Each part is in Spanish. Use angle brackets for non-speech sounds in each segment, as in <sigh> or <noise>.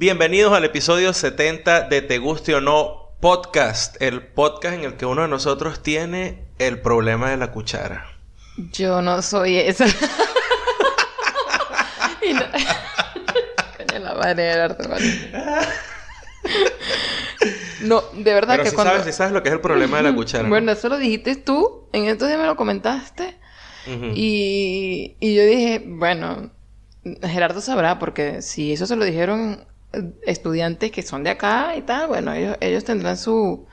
Bienvenidos al episodio 70 de Te Guste o No Podcast, el podcast en el que uno de nosotros tiene el problema de la cuchara. Yo no soy esa. <laughs> y no... Coño, la madre de arte. No, de verdad Pero que si cuando... sabes, si sabes lo que es el problema de la cuchara. ¿no? Bueno, eso lo dijiste tú, en estos días me lo comentaste. Y, y yo dije, bueno, Gerardo sabrá, porque si eso se lo dijeron estudiantes que son de acá y tal, bueno, ellos, ellos tendrán su,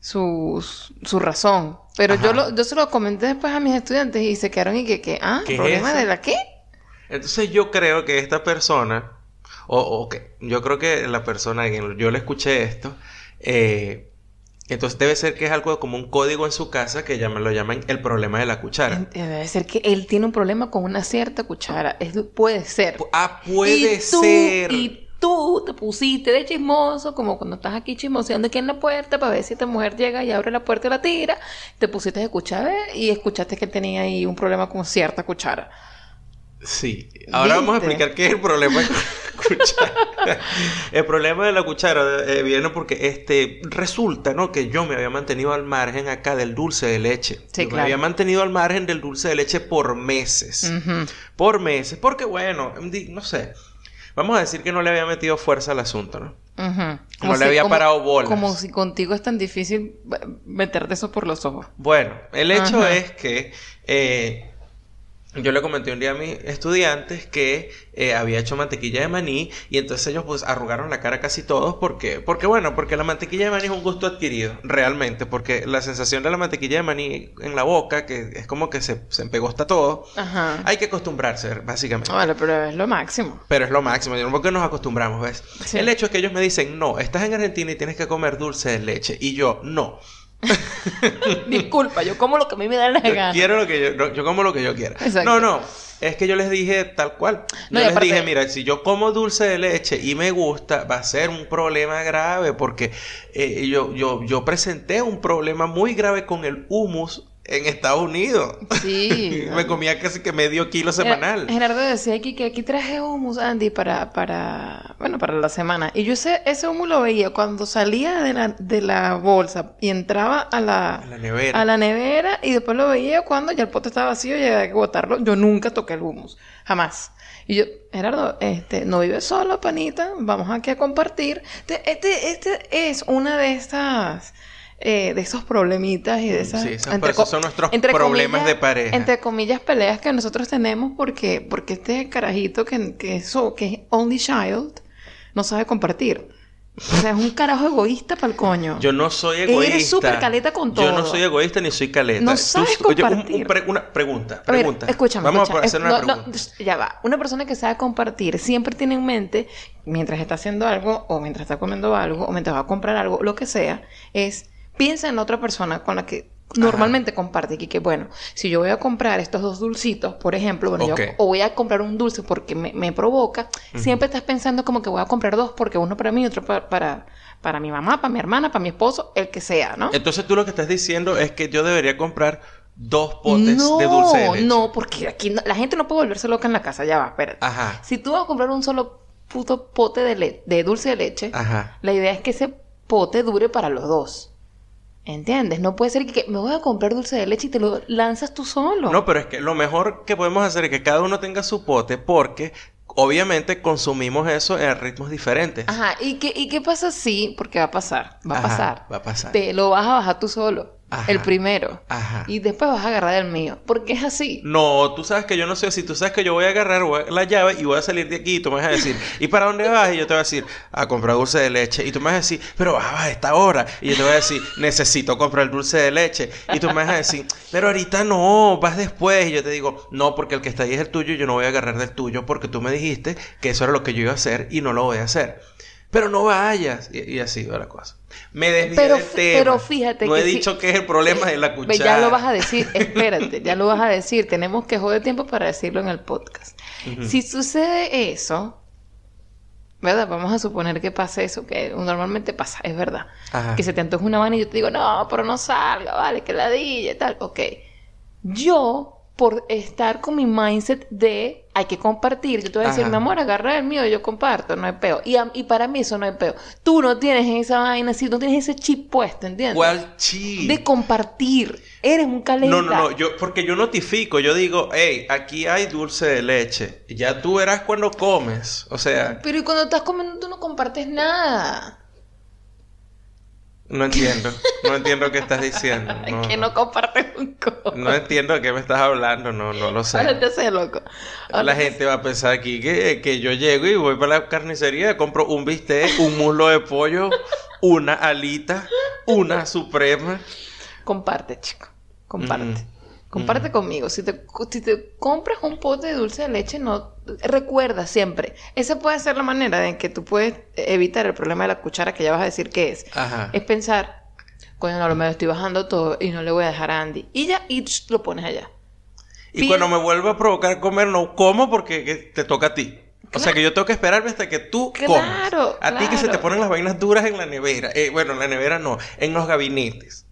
su, su razón. Pero yo, lo, yo se lo comenté después a mis estudiantes y se quedaron y que, que ah, ¿Qué ¿problema de la qué? Entonces yo creo que esta persona, o, o que yo creo que la persona a quien yo le escuché esto, eh, entonces debe ser que es algo como un código en su casa que llaman, lo llaman el problema de la cuchara. Debe ser que él tiene un problema con una cierta cuchara. Es, puede ser. Ah, puede Y tú- ser. Y tú te pusiste de chismoso, como cuando estás aquí chismoseando aquí en la puerta para ver si esta mujer llega y abre la puerta y la tira. Te pusiste a escuchar ¿eh? y escuchaste que él tenía ahí un problema con cierta cuchara. Sí, ahora vamos a explicar qué es el problema de la <laughs> cuchara. el problema de la cuchara eh, viene porque este resulta, ¿no? Que yo me había mantenido al margen acá del dulce de leche. Sí, Yo Me claro. había mantenido al margen del dulce de leche por meses. Por meses, porque bueno, no sé. Vamos a decir que no le había metido fuerza al asunto, ¿no? Ujú. No le había parado bolas. Como si contigo es tan difícil meterte eso por los ojos. Bueno, el hecho es que eh, yo le comenté un día a mis estudiantes que eh, había hecho mantequilla de maní y entonces ellos pues arrugaron la cara casi todos porque, porque bueno, porque la mantequilla de maní es un gusto adquirido, realmente, porque la sensación de la mantequilla de maní en la boca, que es como que se, se empegosta todo, Ajá. hay que acostumbrarse, básicamente. Vale, pero es lo máximo. Pero es lo máximo, yo no porque nos acostumbramos, ¿ves? Sí. El hecho es que ellos me dicen, no, estás en Argentina y tienes que comer dulce de leche. Y yo, no. <laughs> Disculpa, yo como lo que a mí me da la Yo gana. quiero lo que yo, no, yo como lo que yo quiera. Exacto. No, no, es que yo les dije tal cual. Yo No, les aparte- dije, mira, si yo como dulce de leche y me gusta, va a ser un problema grave porque eh, yo, yo, yo presenté un problema muy grave con el humus en Estados Unidos. Sí. <laughs> me comía casi que medio kilo semanal. Ger- Gerardo decía aquí que aquí traje hummus, Andy, para, para, bueno, para la semana. Y yo ese, ese hummus lo veía cuando salía de la, de la bolsa y entraba a la, A la nevera. a la nevera y después lo veía cuando ya el pote estaba vacío y había que botarlo. Yo nunca toqué el hummus, jamás. Y yo, Gerardo, este, no vives solo, panita, vamos aquí a compartir. Este, este, este es una de estas, eh, de esos problemitas y de esas... Sí, esas- entre son nuestros entre problemas comillas- de pareja. Entre comillas, peleas que nosotros tenemos porque, porque este carajito que, que, es, que es only child no sabe compartir. O sea, es un carajo egoísta para el coño. Yo no soy egoísta. Eres súper caleta con Yo no todo. soy egoísta ni soy caleta. No Tú- sabes oye, un- un compartir. pre- una pregunta, A ver, pregunta. escúchame, Vamos escúchame. a hacer una no, no, pregunta. ya va. Una persona que sabe compartir siempre tiene en mente, mientras está haciendo algo, o mientras está comiendo algo, o mientras va a comprar algo, lo que sea, es piensa en otra persona con la que normalmente comparte. Y que, bueno, si yo voy a comprar estos dos dulcitos, por ejemplo, bueno, yo- o voy a comprar un dulce porque me, me provoca, siempre estás pensando como que voy a comprar dos porque uno para mí y otro pa- para, para mi mamá, para mi hermana, para mi esposo, el que sea, ¿no? Entonces tú lo que estás diciendo es que yo debería comprar dos potes de dulce de leche. No, porque aquí no- la gente no puede volverse loca en la casa, ya va, espérate. Ajá. Si tú vas a comprar un solo puto pote de, le- de dulce de leche, Ajá. la idea es que ese pote dure para los dos. ¿Entiendes? No puede ser que, me voy a comprar dulce de leche y te lo lanzas tú solo. No, pero es que lo mejor que podemos hacer es que cada uno tenga su pote porque obviamente consumimos eso en ritmos diferentes. Ajá, ¿y qué, ¿y qué pasa si? Porque va a pasar, va a Ajá, pasar. va a pasar. Te lo vas a bajar tú solo, Ajá. el primero. Ajá. Y después vas a agarrar el mío, porque es así. No, tú sabes que yo no sé si tú sabes que yo voy a agarrar la llave y voy a salir de aquí y tú me vas a decir, ¿y para dónde vas? Y yo te voy a decir, a comprar dulce de leche. Y tú me vas a decir, pero vas a esta hora. Y yo te voy a decir, necesito comprar el dulce de leche. Y tú me vas a decir, pero ahorita no, vas después. Y yo te digo, no, porque el que está ahí es el tuyo y yo no voy a agarrar del tuyo porque tú me dijiste que eso era lo que yo iba a hacer y no lo voy a hacer. Pero no vayas. Y, y así va la cosa. Me desvié Pero, del tema. pero fíjate No que he dicho que es el problema de la <laughs> cuchara. Ya lo vas a decir, espérate, ya lo vas a decir. Tenemos que joder tiempo para decirlo en el podcast. Si sucede eso, ¿verdad? Vamos a suponer que pase eso, que normalmente pasa, es verdad. Ajá. Que se te antoja una vaina y yo te digo, no, pero no salga, vale, que ladilla y tal. Ok. Yo por estar con mi mindset de hay que compartir. Yo te voy a decir, Ajá. mi amor, agarra el mío, yo comparto, no hay peo. Y, a- y para mí eso no hay peo. Tú no tienes esa vaina, si no tienes ese chip puesto, ¿entiendes? ¿Cuál chi? De compartir. Eres un caleta. No, no, no, yo, porque yo notifico, yo digo, hey, aquí hay dulce de leche. Y ya tú verás cuando comes. O sea, Pero y cuando estás comiendo tú no compartes nada. No entiendo. No entiendo qué estás diciendo. <laughs> No, que no compartes un coco. no entiendo de qué me estás hablando, no, no lo sé. Ahora te loco. Ahora La te- gente va a pensar aquí que, que yo llego y voy para la carnicería, compro un bistec, un muslo de pollo, una alita, una suprema. Comparte, chico. Comparte. Mm. Comparte conmigo. Si te, si te compras un pote de dulce de leche, no recuerda siempre. Esa puede ser la manera en que tú puedes evitar el problema de la cuchara que ya vas a decir que es. Ajá. Es pensar, coño, no, me lo estoy bajando todo y no le voy a dejar a Andy. Y ya, y lo pones allá. Y cuando me vuelva a provocar comer, no como porque que te toca a ti. O sea que yo tengo que esperarme hasta que tú Claro, comas. A ti que se te ponen las vainas duras en la nevera. Eh, bueno, en la nevera no, en los gabinetes.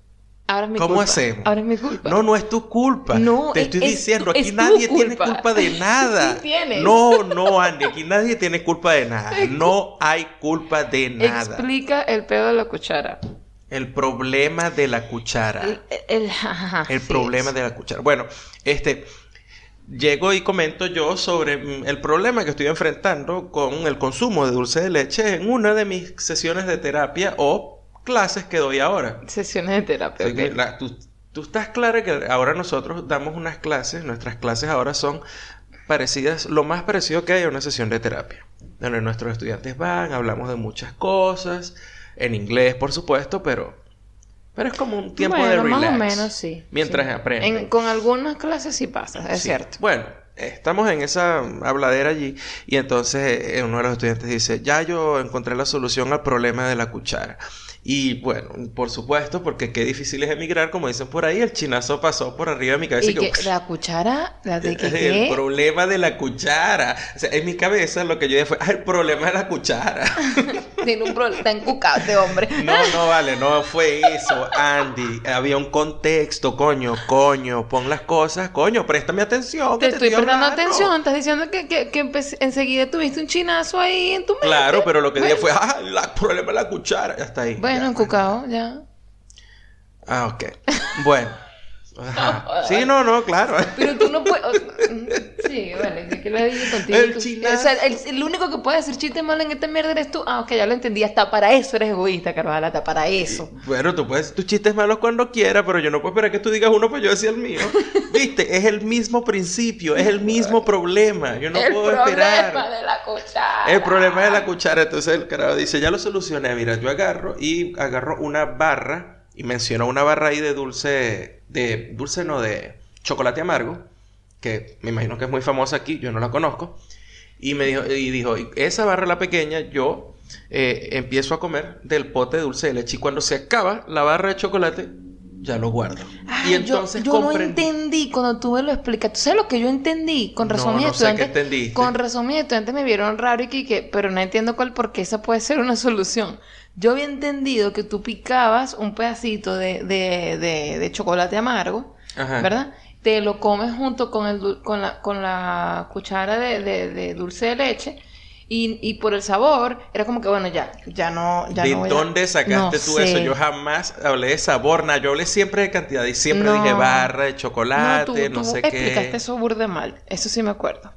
Ahora es mi ¿Cómo culpa. hacemos? Ahora es mi culpa. No, no es tu culpa. No, te es- estoy es diciendo, aquí es nadie tiene culpa. de <laughs> nada. Sí tienes. No, no, Andy, aquí nadie tiene culpa de nada. No hay culpa de nada. Explica el pedo de la cuchara. El problema de la cuchara. El, el- ajá, El sí, problema sí. de la cuchara. Bueno, este llego y comento yo sobre mm, el problema que estoy enfrentando con el consumo de dulce de leche en una de mis sesiones de terapia o clases que doy ahora. Sesiones de terapia. La- tú, tú estás clara que ahora nosotros damos unas clases, nuestras clases ahora son parecidas, lo más parecido que hay a una sesión de terapia, donde nuestros estudiantes van, hablamos de muchas cosas, en inglés por supuesto, pero, pero es como un tiempo de relax. Más o menos, sí. Mientras sí. aprenden. En- con algunas clases sí pasa, es Sí. cierto. Bueno, estamos en esa habladera allí y entonces eh, uno de los estudiantes dice, ya yo encontré la solución al problema de la cuchara. Y bueno, por supuesto, porque qué difícil es emigrar, como dicen por ahí, el chinazo pasó por arriba de mi cabeza y, Y que, que la cuchara, la de que el qué? problema de la cuchara. O sea, en mi cabeza lo que yo dije fue, ah, el problema de la cuchara. <laughs> Tiene un problema, está encucado este hombre. <laughs> No, no vale, no fue eso, Andy. Había un contexto, coño, coño, pon las cosas, coño, préstame atención. que Te estoy prestando hablando. atención, estás diciendo que, que, que enseguida tuviste un chinazo ahí en tu mente. Claro, pero lo que dije fue, ah, el problema de la cuchara. Ya está ahí. Bueno, Ya. encucado, ya. Ah, ok. Bueno. Ajá. Sí, no, no, claro. <laughs> Pero tú no puedes. Sí, vale, que, que lo dije contigo. El Tú-. O sea, el, el único que puede decir chiste malo en esta mierda eres tú. Ah, ok, ya lo entendí. Hasta para eso eres egoísta, Carvajal, hasta para eso. Bueno, tú puedes tus chistes malos cuando quieras, pero yo no puedo esperar que tú digas uno para yo decir el mío. <laughs> Viste, es el mismo principio, es el mismo problema. Yo no el puedo problema esperar. de la cuchara. El problema de la cuchara, entonces el carajo dice, ya lo solucioné, mira, yo agarro y agarro una barra y menciono una barra ahí de dulce, de dulce no, de chocolate amargo, que me imagino que es muy famosa aquí, yo no la conozco, y me dijo, y dijo, esa barra la pequeña, yo eh, empiezo a comer del pote de dulce de leche y cuando se acaba la barra de chocolate, ya lo guardo. Y entonces yo, yo no comprendí. entendí cuando tú me lo explicas. ¿Tú sabes lo que yo entendí? Con razón No, mis no sé qué. Con razón mis estudiantes me vieron raro y que- pero no entiendo cuál, porque esa puede ser una <laughs> solución. Yo había entendido que tú picabas un pedacito de, de, de, de chocolate amargo, Ajá. ¿verdad? Te lo comes junto con, el, con, la, con la cuchara de, dulce de leche. Y, y por el sabor, era como que, bueno, ya, ya no, ya ¿De no voy a- dónde sacaste No tú eso? sé. Yo jamás hablé de sabor, nada. Yo hablé siempre de cantidad y siempre No. dije barra de No, chocolate, tú, no, tú sé explicaste qué. eso burde mal. Eso sí me acuerdo.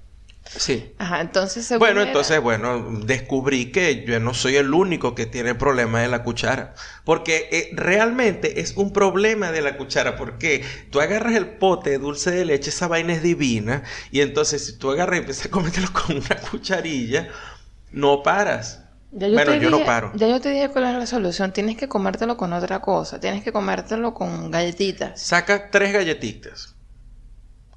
Sí. Ajá, entonces según Bueno, era- entonces, bueno, descubrí que yo no soy el único que tiene el problema de la cuchara. Porque eh, realmente es un problema de la cuchara. Porque tú agarras el pote de dulce de leche, esa vaina es divina. Y entonces, si tú agarras y empiezas a comértelo <laughs> con una cucharilla, no paras. Ya yo bueno, te yo no paro. Ya yo te dije cuál es la solución. Tienes que comértelo con otra cosa. Tienes que comértelo con galletitas. Saca tres galletitas.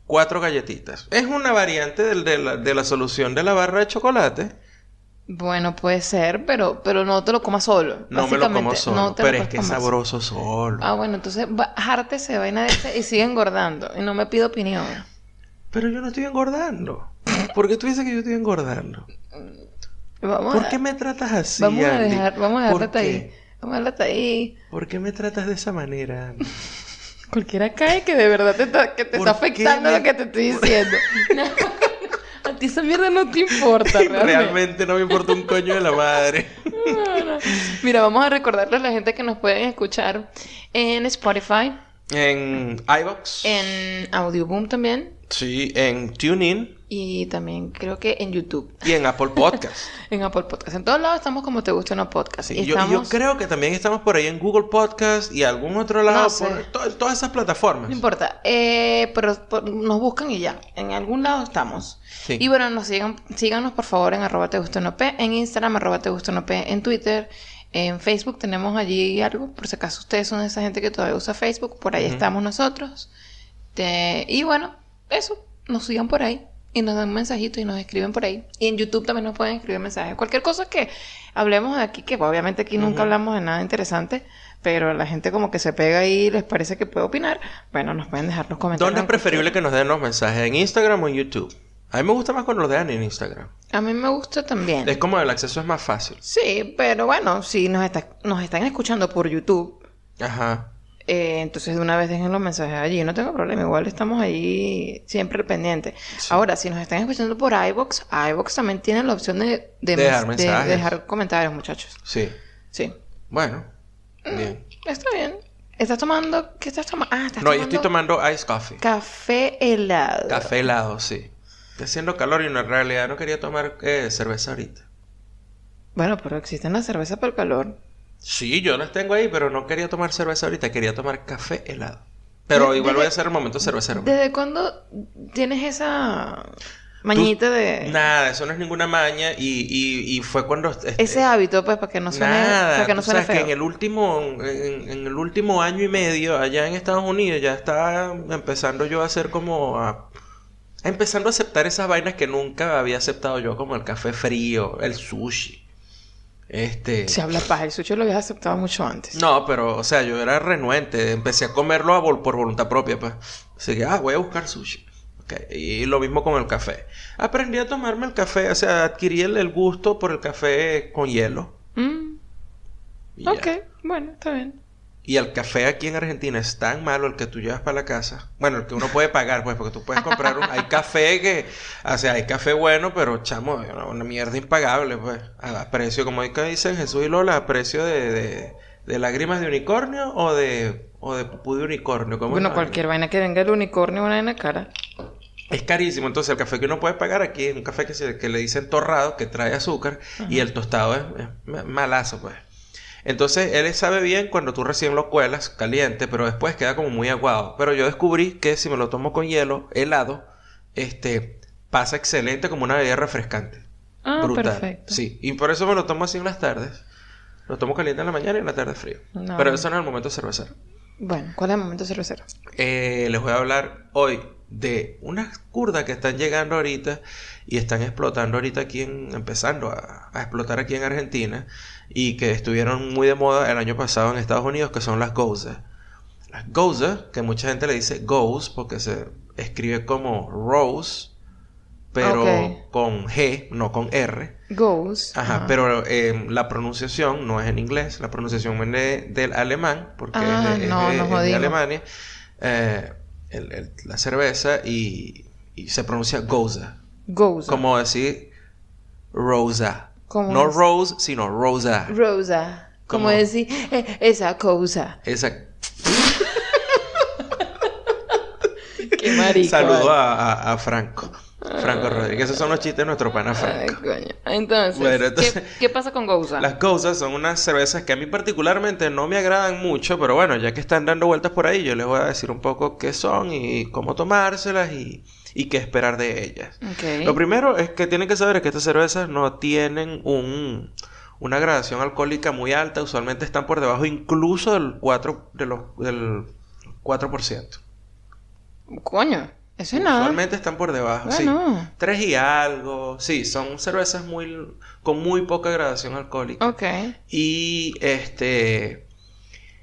Cuatro galletitas. Es una variante del- de, la, de la solución de la barra de chocolate. Bueno, puede ser, pero, pero no te lo comas solo. No me lo como solo. no pero es que es sabroso solo. Ah, bueno, entonces bajarte esa vaina de ese y sigue engordando. Y no me pido opinión. Pero yo no estoy engordando. ¿Por qué tú dices que yo estoy engordando? Vamos ¿Por a, qué me tratas así? vamos a dejar, vamos a dejarla ¿Por hasta qué? ahí. Vamos a dejarla hasta ahí. ¿Por qué me tratas de esa manera? Andy? Cualquiera cae que de verdad te está, que te ¿Por está afectando me- lo que te estoy diciendo. <laughs> <laughs> A ti esa mierda no te importa, <laughs> realmente. Realmente no me importa un coño de la madre. Mira, vamos a recordarle a la gente que nos pueden escuchar en Spotify, En iVoox. en Audioboom también, Sí, en TuneIn y también creo que en YouTube, y en Apple Podcast. <laughs> en Apple Podcast. En todos lados estamos como te gusta una podcast. Sí, y yo, creo que también estamos por ahí en Google Podcast y algún otro lado, No sé. por to- todas esas plataformas. No importa, eh, pero por- nos buscan y ya. En algún lado estamos. Sí. Y bueno, nos sigan, síganos por favor en arroba te gusta no P, en Instagram arroba te gusta no P, en Twitter, en Facebook tenemos allí algo, por si acaso ustedes son esa gente que todavía usa Facebook, por ahí estamos nosotros. Te- y bueno, eso, nos sigan por ahí y nos dan un mensajito y nos escriben por ahí. Y en YouTube también nos pueden escribir mensajes. Cualquier cosa que hablemos de aquí, que obviamente aquí nunca hablamos de nada interesante, pero la gente como que se pega ahí y les parece que puede opinar, bueno, nos pueden dejar los comentarios. ¿Dónde es preferible que nos den los mensajes? ¿En Instagram o en YouTube? A mí me gusta más cuando los dejan en Instagram. A mí me gusta también. Es como el acceso es más fácil. Sí, pero bueno, si nos, está, nos están escuchando por YouTube, Ajá. eh, entonces de una vez dejen los mensajes allí. No tengo problema, igual estamos ahí siempre pendientes. Ahora, si nos están escuchando por iBox, iBox también tiene la opción de, de, Dejar mes- de mensajes. dejar comentarios, muchachos. Sí. Sí, Bueno. Bien. está bien. ¿Estás tomando? ¿Qué estás tomando? Ah, estás No, tomando yo estoy tomando ice coffee. café helado. Café helado, sí. Está haciendo calor y no, en realidad no quería tomar eh, cerveza ahorita. Bueno, pero existen las cervezas para el calor. Sí, yo las tengo ahí, pero no quería tomar cerveza ahorita, quería tomar café helado. Pero igual voy a hacer el momento cervecero. ¿Desde cuándo tienes esa mañita de... Nada, eso no es ninguna maña y, y, y fue cuando... este, Ese hábito, pues, para que no suene, Nada, para que no tú suene sabes feo. que en el último en, en el último año y medio allá en Estados Unidos ya estaba empezando yo a hacer como a empezando a aceptar esas vainas que nunca había aceptado yo como el café frío, el sushi. Este Se habla paja, el sushi lo habías aceptado mucho antes. No, pero o sea, yo era renuente, empecé a comerlo a vol- por voluntad propia, pues. Así que ah, voy a buscar sushi. Y lo mismo con el café. Aprendí a tomarme el café, o sea, adquirí el, el gusto por el café con hielo. Mm, ok, bueno, está bien. Y el café aquí en Argentina es tan malo el que tú llevas para la casa. Bueno, el que uno puede pagar, pues, porque tú puedes comprar un... Hay café que... O sea, hay café bueno, pero, chamo, una, una mierda impagable, pues. A precio, como dicen Jesús y Lola, a precio de, de, de lágrimas de unicornio o de... O de pupú de unicornio. ¿cómo es Bueno, cualquier vaina que venga el unicornio una la cara. vaina? Es carísimo. Entonces, el café que uno puede pagar aquí es un café que, se, que le dicen torrado, que trae azúcar. Y el tostado es, es malazo, pues. Entonces, él sabe bien cuando tú recién lo cuelas, caliente, pero después queda como muy aguado. Pero yo descubrí que si me lo tomo con hielo, helado, este, pasa excelente como una bebida refrescante. Ah, Brutal. perfecto. Sí, y por eso me lo tomo así en las tardes. Lo tomo caliente en la mañana y en la tarde frío. No. Pero eso no es el momento cervecero. Bueno, ¿cuál es el momento cervecero? Eh, les voy a hablar hoy de unas kurdas que están llegando ahorita y están explotando ahorita aquí en, empezando a, a explotar aquí en Argentina y que estuvieron muy de moda el año pasado en Estados Unidos que son las Goza. Las Goza, que mucha gente le dice Goes porque se escribe como Rose, pero con G, no con R. Goes. Ajá, pero eh, la pronunciación no es en inglés, la pronunciación viene del alemán, porque Ah, es, de, es no, de- nos es de. Alemania, eh, el- el- la cerveza y, y se pronuncia Goza, Goes. como decir Rosa. ¿Cómo no es? Rose, sino Rosa. Rosa. Como decir, eh, esa cosa. Esa... <laughs> Qué marico. Saludo vale. a, a- a Franco. Franco Rodríguez. Esos son los chistes de nuestro pana Ay, Franco. coño. Entonces, Bueno, entonces- ¿qué, qué pasa con Goza? Las cosas son unas cervezas que a mí particularmente no me agradan mucho, pero bueno, ya que están dando vueltas por ahí, yo les voy a decir un poco qué son y cómo tomárselas y, y qué esperar de ellas. Lo primero es que tienen que saber es que estas cervezas no tienen un, una gradación alcohólica muy alta, usualmente están por debajo incluso del 4, de los, del 4%. Coño, eso es nada. Usualmente están por debajo, sí. Bueno. Tres y algo, sí, son cervezas muy con muy poca gradación alcohólica. Ok. Y este.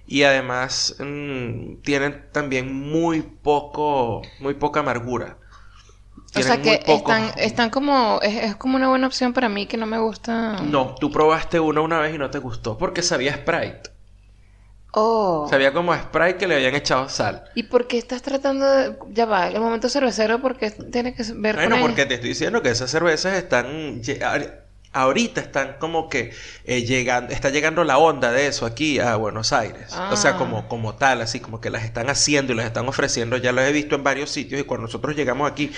Y además mm, tienen también muy poco. Muy poca amargura. O sea que poco- están, están como, es, es como una buena opción para mí que no me gusta. No, tú probaste una una vez y no te gustó. Porque sabía Sprite. Oh. Sabía como a Sprite que le habían echado sal. ¿Y por qué estás tratando de... Ya va, el momento cervecero porque tiene que ver Bueno, con porque te estoy diciendo que esas cervezas están... Ahorita están como que eh, llegando, está llegando la onda de eso aquí a Buenos Aires. O sea, Ah. como, como tal, así como que las están haciendo y las están ofreciendo. Ya las he visto en varios sitios y cuando nosotros llegamos aquí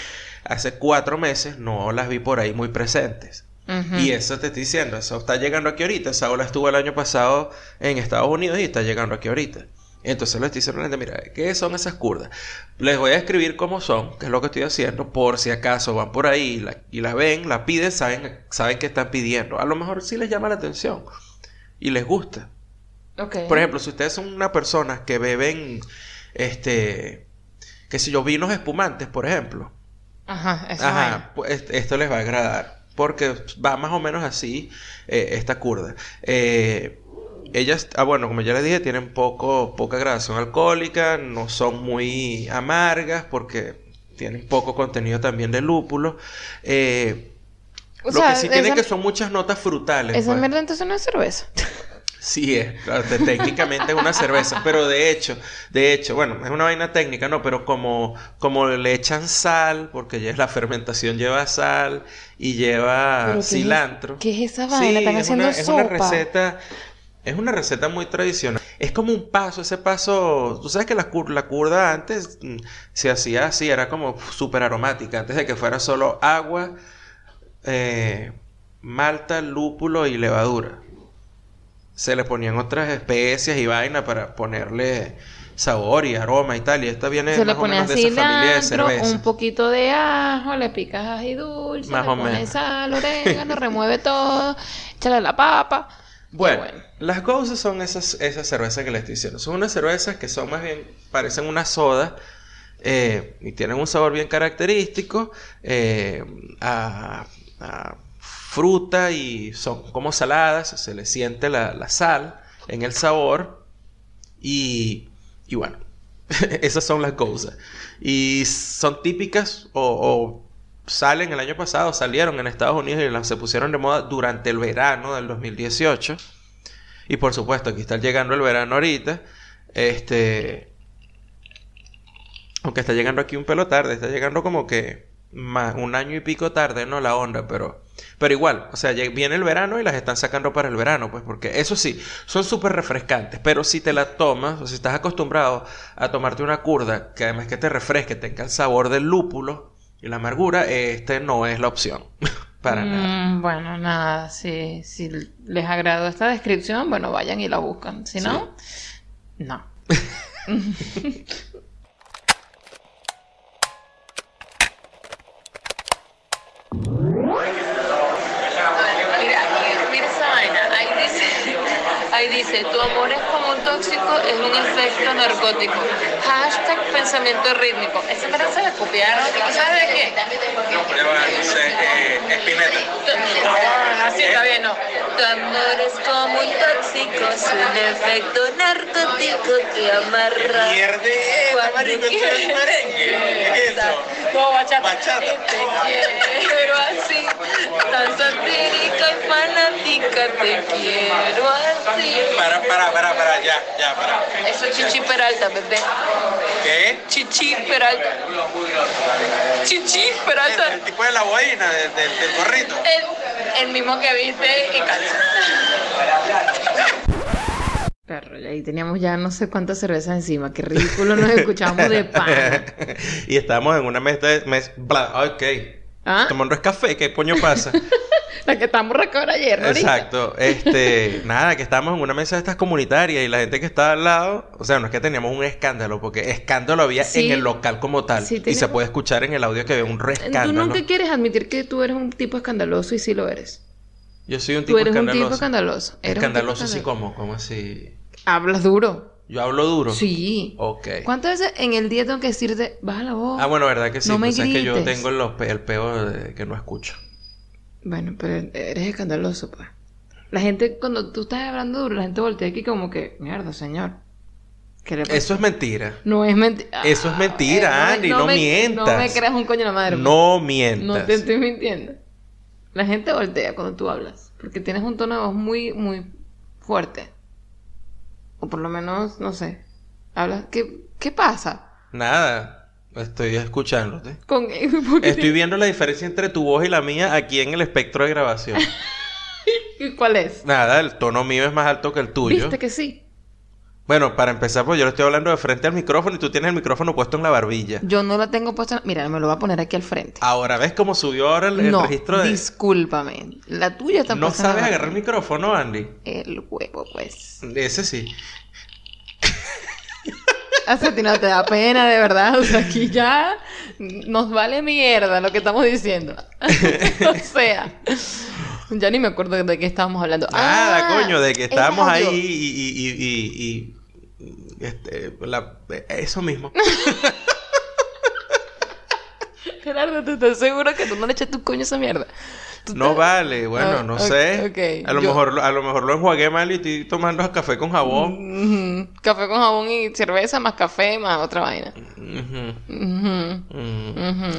hace cuatro meses, no las vi por ahí muy presentes. Y eso te estoy diciendo, eso está llegando aquí ahorita. Esa ola estuvo el año pasado en Estados Unidos y está llegando aquí ahorita. Entonces le estoy diciendo a la gente, mira, ¿qué son esas kurdas? Les voy a escribir cómo son, que es lo que estoy haciendo, por si acaso van por ahí y la, ven, la piden, saben, saben qué están pidiendo. A lo mejor sí les llama la atención y les gusta. Por ejemplo, si ustedes son una persona que beben, este, qué sé yo, vinos espumantes, por ejemplo. Ajá, eso Ajá, pues est- esto les va a agradar. Porque va más o menos así eh, esta curda. Eh, ellas, ah, bueno, como ya les dije, tienen poco, poca gradación alcohólica, no son muy amargas porque tienen poco contenido también de lúpulo. Eh, lo sea, que sí tienen que son muchas notas frutales. Esa pues. mierda entonces no es cerveza. Sí es, claro, te- técnicamente es una cerveza, pero de hecho, de hecho, bueno, es una vaina técnica, ¿no? Pero como, como le echan sal, porque ya es la fermentación lleva sal y lleva ¿qué es- cilantro. qué es esa vaina? Están es haciendo una, es una receta, es una receta muy tradicional. Es como un paso, ese paso, tú sabes que la, cur- la curda antes mm, se hacía así, era como súper aromática, antes de que fuera solo agua, eh, malta, lúpulo y levadura se le ponían otras especias y vaina para ponerle sabor y aroma y tal. Y esta viene Se le pone menos de esa familia de cilantro, cerveza. un poquito de ajo, le picas ají dulce, Más le o pones menos. sal, <laughs> orégano, remueve todo, échale la papa. Bueno, bueno. las Goses son esas, esas cervezas que les estoy diciendo. Son unas cervezas que son más bien, parecen una soda eh, y tienen un sabor bien característico eh, a, a fruta y son como saladas, se le siente la, la sal en el sabor y, y bueno, <laughs> esas son las cosas. Y son típicas o, o salen el año pasado, salieron en Estados Unidos y se pusieron de moda durante el verano del 2018. Y por supuesto, aquí está llegando el verano ahorita. Este. Aunque está llegando aquí un pelo tarde, está llegando como que más, un año y pico tarde, ¿no? La onda, pero. Pero igual, o sea, ya viene el verano y las están sacando para el verano, pues, porque eso sí, son súper refrescantes, pero si te la tomas, o si estás acostumbrado a tomarte una curda, que además que te refresque, tenga el sabor del lúpulo y la amargura, este no es la opción. <laughs> para nada. Mm, Bueno, nada, si, si les agradó esta descripción, bueno, vayan y la buscan. Si no, no. <laughs> Mira, mira esa vaina. Ahí dice, ahí dice, tu amor es como un tóxico, es un efecto narcótico. Hashtag pensamiento rítmico. Esa me se la copiaron. ¿Y sabes de quién? Espineta. Ah, así está bien, ¿no? Tu amor es como un tóxico, es un efecto narcótico que amarra. Mierde, Cuando marico, es merengue. ¿Qué es eso? No, bachata. Bachata. Te quiero así, tan satírica y fanática, te quiero así. Para, para, para, para, ya, ya, para. Eso es Chichi Peralta, bebé. ¿Qué? Chichi Peralta. Chichi Peralta. El tipo de la boina, del, del, del gorrito. El, el mismo que viste y calza. Perro, y ahí teníamos ya no sé cuántas cervezas encima. Qué ridículo nos escuchamos de pan. <laughs> y estamos en una mesa de... Mes, bla, ok. ¿Ah? Tomando es café, ¿qué coño pasa? <laughs> <laughs> La que estamos recordando ayer, ¿no? Exacto. Este, <laughs> nada, que estamos en una mesa de estas comunitarias y la gente que estaba al lado, o sea, no es que teníamos un escándalo, porque escándalo había Sí. en el local como tal. Sí, y se puede escuchar en el audio que había un re Tú nunca quieres admitir que tú eres un tipo escandaloso y sí lo eres. Yo soy un Tú tipo eres un escandaloso. tipo escandaloso. Eres un tipo Escandaloso, escandaloso. como, como así. Hablas duro. Yo hablo duro. Sí. Ok. ¿Cuántas veces en el día tengo que decirte, baja la voz? Ah, bueno, verdad que sí. No me pues es que yo tengo los pe- el peo de que no escucho. Bueno, pero eres escandaloso, pues. La gente, cuando tú estás hablando duro, la gente voltea aquí como que, mierda, señor. ¿Qué le pasa? Eso es mentira. No es mentira. Eso es mentira, Andy, no mientas. No me creas un coño de la madre. pues. No mientas. No te estoy mintiendo. La gente voltea cuando tú hablas. Porque tienes un tono de voz muy, muy fuerte. O por lo menos, no sé. Hablas, ¿qué, qué pasa? Nada, estoy escuchándote. Con, <laughs> Estoy viendo la diferencia entre tu voz y la mía aquí en el espectro de grabación. <laughs> ¿Cuál es? Nada, el tono mío es más alto que el tuyo. ¿Viste que sí? Bueno, para empezar, pues yo le estoy hablando de frente al micrófono y tú tienes el micrófono puesto en la barbilla. Yo no la tengo puesta. Mira, me lo voy a poner aquí al frente. Ahora, ¿ves cómo subió ahora el, el no, registro de... discúlpame. La tuya está No puesta en la sabes agarrar el micrófono, Andy. El huevo, pues. Ese sí. Hace ti no te da pena, de verdad. O sea, aquí ya nos vale mierda lo que estamos diciendo. <laughs> <laughs> o sea, ya ni me acuerdo de qué estábamos hablando. Nada, Ah, coño, de que estábamos ahí y... y, y, y- y- este, la- eso mismo. <laughs> Gerardo, ¿tú estás seguro que tú no le echaste tu coño a esa mierda? No te- vale, bueno, Ah, no sé. A lo Yo- mejor a lo mejor lo enjuagué mal y estoy tomando café con jabón. Café con jabón y cerveza, más café, más otra vaina. Mm.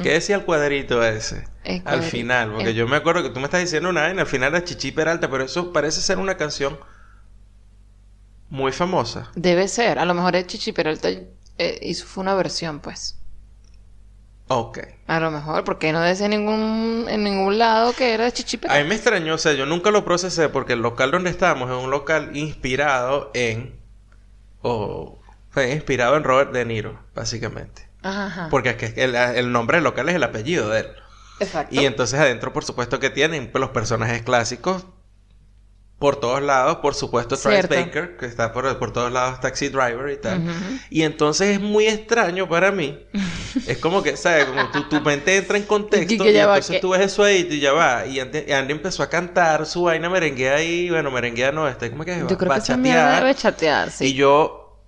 ¿Qué decía el cuadrito ese? El Al final, porque El- yo me acuerdo que tú me estás diciendo una vaina, al final era Chichi Peralta, pero eso parece ser una canción muy famosa. Debe ser. A lo mejor el Chichi Peralta eh, hizo fue una versión, pues. Ok. A lo mejor, porque no decía ningún, en ningún lado que era de Chichi A mí me extrañó, o sea, yo nunca lo procesé porque el local donde estábamos es un local inspirado en... o fue inspirado en Robert De Niro, básicamente. Ajá, ajá. Porque es que el, el nombre del local es el apellido de él. Exacto. Y entonces adentro, por supuesto, que tienen los personajes clásicos por todos lados. Por supuesto, Travis. Baker, que está por, por todos lados, Taxi Driver y tal. Y entonces es muy extraño para mí. <laughs> es como que, ¿sabes? Como tu, tu mente entra en contexto Y y, que entonces tú ves eso ahí y ya va. Y Andy, y Andy empezó a cantar su vaina merenguea ahí. Bueno, merenguea no, este, ¿cómo es que se Yo creo que Bachatear. chatear, sí. Y yo,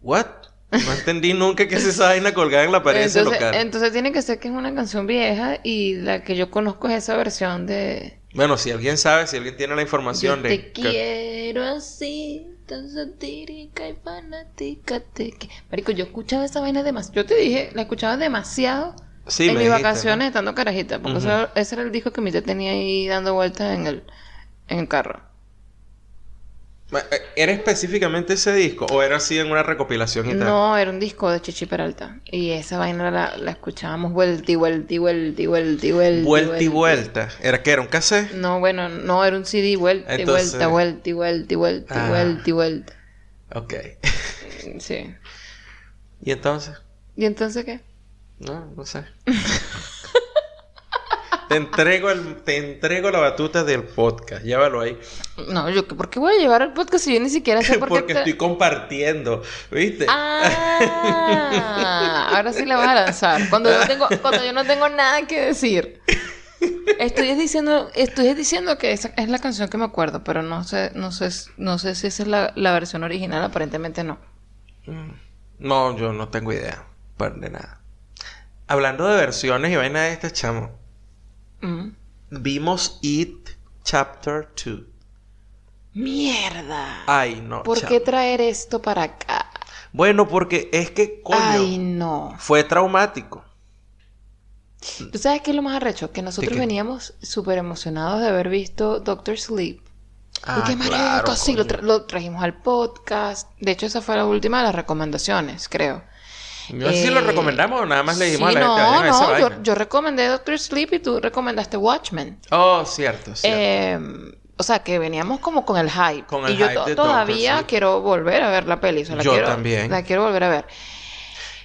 ¿what? No entendí nunca que es esa vaina colgada en la pared entonces, local. entonces tiene que ser que es una canción vieja y la que yo conozco es esa versión de... Bueno, si alguien sabe, si alguien tiene la Yo información de... te quiero así, tan satírica y fanática te. Marico, yo escuchaba esa vaina demasiado. Yo te dije, la escuchaba demasiado Sí, en mis dijiste, vacaciones ¿no? estando carajita. Porque Ujú. eso- ese era el disco que mi tía tenía ahí dando vueltas en el, en el carro. Eh, ¿Era específicamente ese disco o era así en una recopilación y tal? No, era un disco de Chichi Peralta. Y esa vaina la, la escuchábamos vuelta y vuelta y vuelta y vuelta y vuelta. Vuelta y vuelta. ¿Era que era un cassette? No, bueno, no, era un CD, vuelta y Entonces- vuelta, vuelta y vuelta y vuelta y Ah. vuelta y vuelta. Ok. Sí. ¿Y entonces? ¿Y entonces qué? No, no sé. Te entrego el, te entrego la batuta del podcast. Llévalo ahí. No, yo, ¿por qué voy a llevar el podcast si yo ni siquiera sé <laughs> por qué Porque te- estoy compartiendo. ¿Viste? Ah, ahora sí la vas a lanzar. Cuando yo no tengo, cuando yo no tengo nada que decir. Estoy diciendo, estoy diciendo que esa es la canción que me acuerdo, pero no sé, no sé, no sé si esa es la, la versión original, aparentemente no. Mm. No, yo no tengo idea. De nada. Hablando de versiones y vaina de este chamo. Mm. Vimos It Chapter 2. Mierda. Ay, no. ¿Por chamo. qué traer esto para acá? Bueno, porque es que, coño, Ay, no. fue traumático. ¿Tú sabes qué es lo más arrecho? Que nosotros qué? veníamos súper emocionados de haber visto Doctor Sleep. Ah, marico, claro, sí, lo, coño. tra- lo trajimos al podcast. De hecho, esa fue la última de las recomendaciones, creo. No sé si lo Eh, recomendamos o nada más le dijimos sí, a la gente, no, esa no, yo, yo recomendé Doctor Sleep y tú recomendaste Watchmen. Oh, cierto, cierto. Eh, o sea, que veníamos como con el hype. Con el y yo hype to- de Doctor todavía Sleep. quiero volver a ver la peli. o sea, la Yo quiero- también. La quiero volver a ver.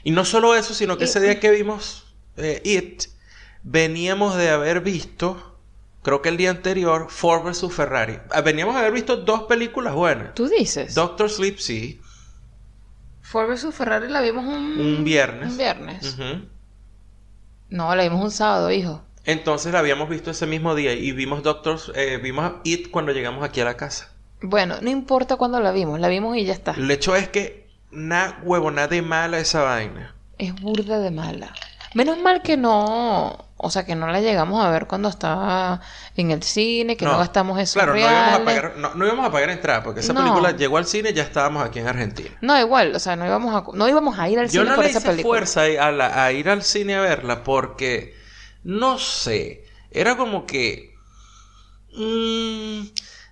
Y no solo eso, sino que y- ese día que vimos eh, It, veníamos de haber visto, creo que el día anterior, Ford vs. Ferrari. Ah, Veníamos de haber visto dos películas buenas. ¿Tú dices? Doctor Sleep, sí, Ford vs. Ferrari la vimos un... un viernes. Un viernes. No, la vimos un sábado, hijo. Entonces la habíamos visto ese mismo día y vimos Doctor, eh, vimos It cuando llegamos aquí a la casa. Bueno, no importa cuándo la vimos. La vimos y ya está. El hecho es que, na huevo, nada de mala esa vaina. Es burda de mala. Menos mal que no... O sea, que no la llegamos a ver cuando estaba en el cine, que no, gastamos esos Claro, no íbamos, a pagar, no, no íbamos a pagar entrada porque esa No. película llegó al cine y ya estábamos aquí en Argentina. No, igual, o sea, no íbamos a, no íbamos a ir al Yo cine no por le esa hice película. fuerza a, la- a ir al cine a verla porque, no sé, era como que... mm,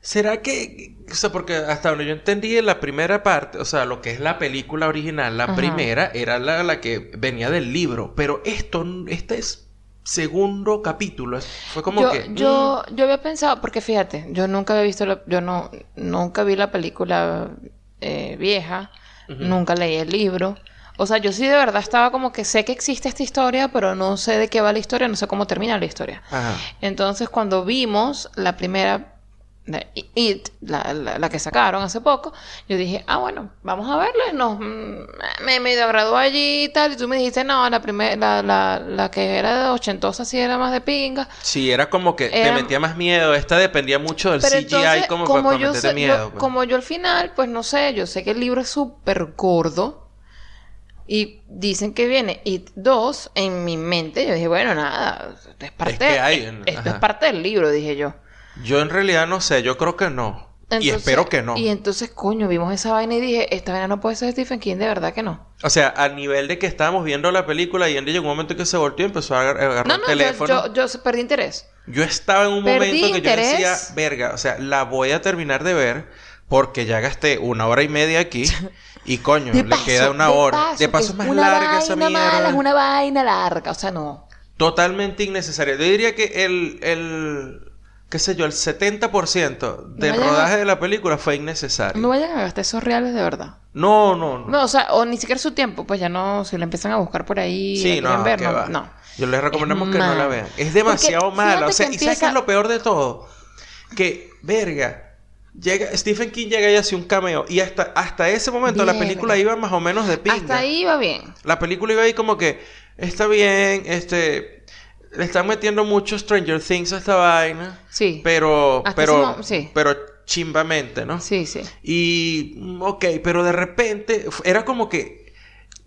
¿Será que, o sea, porque hasta donde yo entendí en la primera parte, o sea, lo que es la película original, la Ajá. primera era la, la que venía del libro, pero esto, este es segundo capítulo, fue como yo, que... mm, yo, yo había pensado, porque fíjate, yo nunca había visto, la- yo no, nunca vi la película eh, vieja, nunca leí el libro. O sea, yo sí de verdad estaba como que sé que existe esta historia, pero no sé de qué va la historia, no sé cómo termina la historia. Ajá. Entonces, cuando vimos la primera, la It, la, la- la que sacaron hace poco, yo dije, ah, bueno, vamos a verla. y Nos, mm, me medio agradó allí y tal. Y tú me dijiste, no, la, primera la, la, la que era de ochentosa sí era más de pinga. Sí, era como que te Era- metía más miedo, esta dependía mucho del Pero CGI entonces, como, como, para, yo sé- miedo. yo- pues. como yo al final, pues no sé, yo sé que el libro es súper gordo. Y dicen que viene It 2 en mi mente. Yo dije, bueno, nada, esto es parte, que hay, esto es parte del libro, dije yo. Yo en realidad no sé, yo creo que no. y espero que no. Y entonces, coño, vimos esa vaina y dije, esta vaina no puede ser Stephen King, de verdad que no. O sea, al nivel de que estábamos viendo la película y Andy llegó un momento que se volteó y empezó a agar- agarrar No, el no, yo, teléfono. yo, yo perdí interés. Yo estaba en un Perdí momento que yo decía, verga, o sea, la voy a terminar de ver porque ya gasté una hora y media aquí <laughs> y coño, le queda una de hora. paso, de paso es más una larga esa vaina mierda. mala, es una vaina larga, o sea, no. Totalmente innecesaria. Yo diría que el, el qué sé yo, el 70% del a- rodaje de la película fue innecesario. No vayan a gastar esos reales de verdad. No, no, no. No, o sea, o ni siquiera su tiempo, pues ya no, si la empiezan a buscar por ahí, Sí, no, ver, que no, va. no. Yo les recomendamos Es que no la vean. Es demasiado Porque mala. O sea, que ¿y sabes qué es lo peor de todo? Que, verga, llega, Stephen King llega y hace un cameo. Y hasta, hasta ese momento la película iba más o menos de pinga. Hasta ahí va bien. La película iba ahí como que, está bien, este, le están metiendo mucho Stranger Things a esta vaina. Sí. Pero, Hasta pero, sí. pero chimbamente, ¿no? Sí, sí. Y, mm, ok, pero de repente era como que,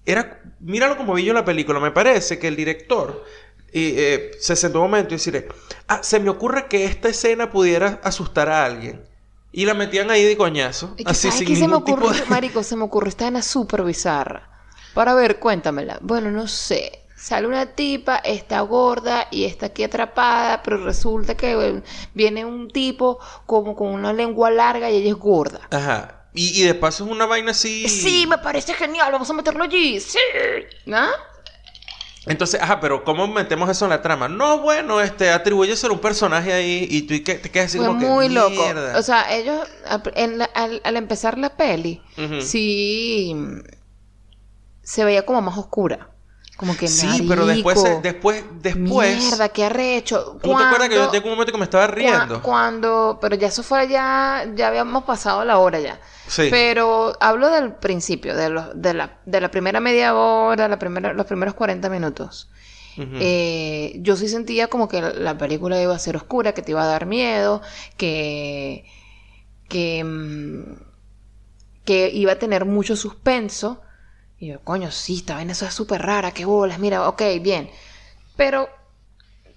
era, míralo como vi yo la película, me parece que el director y, eh, se sentó un momento y decir, ah, se me ocurre que esta escena pudiera asustar a alguien. Y la metían ahí de coñazo, Es que, así ¿sabes sin se me tipo ocurre, de... marico? Se me ocurre esta vaina súper bizarra. Para ver, cuéntamela. Bueno, no sé. Sale una tipa, está gorda y está aquí atrapada, pero resulta que viene un tipo como con una lengua larga y ella es gorda. Ajá. Y, y de paso es una vaina así... Sí, me parece genial, vamos a meterlo allí. Sí. ¿Ah? Entonces, ajá, pero ¿cómo metemos eso en la trama? No, bueno, este, atribúyeselo a un personaje ahí y tú te quedas así Fue como que, muy loco. "Mierda". O sea, ellos, al- en la- al, al empezar la peli, sí se veía como más oscura. Como que Sí, pero después, marico, después, después... Mierda, qué arrecho. ¿Tú te acuerdas que yo tengo un momento que me estaba riendo? cua- Cuando, pero ya eso fue ya, ya habíamos pasado la hora ya. Sí. Pero hablo del principio, de, los, de, la, de la primera media hora, la primera, los primeros 40 minutos. Eh, yo sí sentía como que la película iba a ser oscura, que te iba a dar miedo, que, que, mm, que iba a tener mucho suspenso. Y yo, coño, sí, esta vaina eso es súper rara, qué bolas, mira, ok, bien. Pero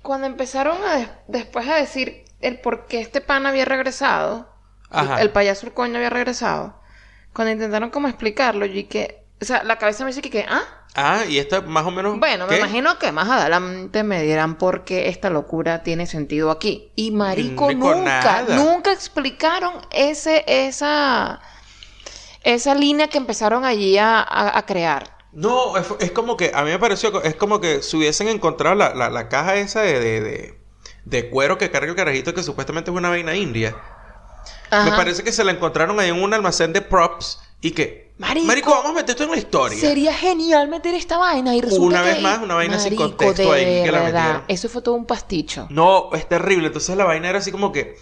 cuando empezaron a des- después a decir el por qué este pan había regresado, el, Ajá. el payaso el coño había regresado, cuando intentaron como explicarlo, yo y que, o sea, la cabeza me dice que, ah, Ah, y esta más o menos. bueno, me imagino que más adelante me dirán por qué esta locura tiene sentido aquí. Y marico, Nico, nunca, nada. nunca explicaron ese, esa, esa línea que empezaron allí a, a- a crear. No, es, es como que. A mí me pareció. Es como que si hubiesen encontrado la, la, la caja esa de, de, de, de cuero que carga el carajito, que supuestamente es una vaina india. Me parece que se la encontraron ahí en un almacén de props y que. Marico, vamos a meter esto en la historia. Sería genial meter esta vaina y resulta Una que vez más, una vaina sin contexto ahí que la verdad, metieron. Eso fue todo un pasticho. No, es terrible. Entonces la vaina era así como que.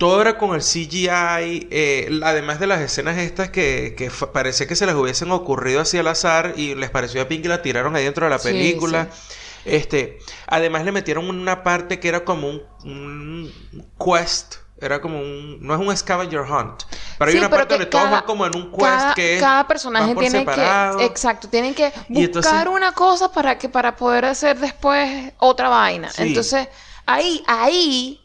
Todo era con el CGI, eh, además de las escenas estas que, que parece que se les hubiesen ocurrido así al azar y les pareció a Pink y la tiraron ahí dentro de la Sí, película. Este, además le metieron una parte que era como un, un quest, era como un, no es un scavenger hunt, pero hay una pero parte donde todos van como en un quest cada, que es cada personaje tiene separado. que exacto tienen que buscar entonces- una cosa para que para poder hacer después otra vaina entonces ahí ahí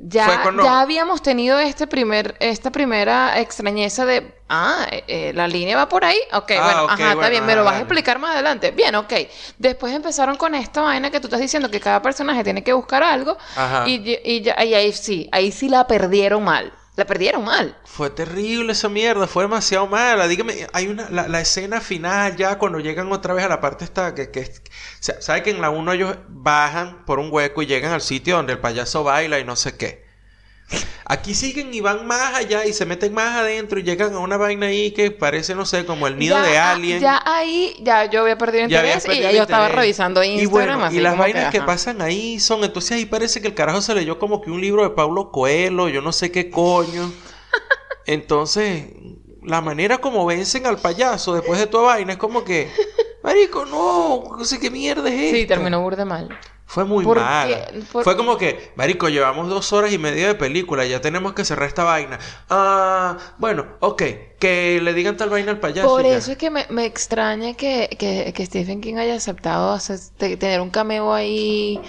Ya, ya habíamos tenido este primer, esta primera extrañeza de, ah, eh, eh, la línea va por ahí. Ok, Ah, bueno, ajá, está bien, me lo vas a explicar más adelante. Bien, ok. Después empezaron con esta vaina que tú estás diciendo que cada personaje tiene que buscar algo. Ajá. Y, y, y ya- y ahí sí, ahí sí la perdieron mal. La perdieron mal. Fue terrible esa mierda, fue demasiado mala. Dígame, hay una, la, la escena final ya cuando llegan otra vez a la parte esta que, que sa- ¿sabe que en la 1 ellos bajan por un hueco y llegan al sitio donde el payaso baila y no sé qué? Aquí siguen y van más allá y se meten más adentro y llegan a una vaina ahí que parece, no sé, como el nido Ya- de ah, alien. Ya ahí, ya yo había perdido Ya interés y ya el yo estaba revisando Y Instagram. bueno, así y las vainas que, pasan ahí son, entonces ahí parece que el carajo se leyó como que un libro de Pablo Coelho, yo no sé qué coño. <laughs> Entonces, la manera como vencen al payaso después de toda vaina es como que, marico, no, no sé qué mierda es Sí, esta?". terminó burde mal. Fue muy ¿Por mala. ¿Por- Fue como que, marico, llevamos dos horas y media de película, ya tenemos que cerrar esta vaina. Ah, bueno, ok, que le digan tal vaina al payaso. Por ya. eso es que me, me extraña que, que, que Stephen King haya aceptado te- tener un cameo ahí,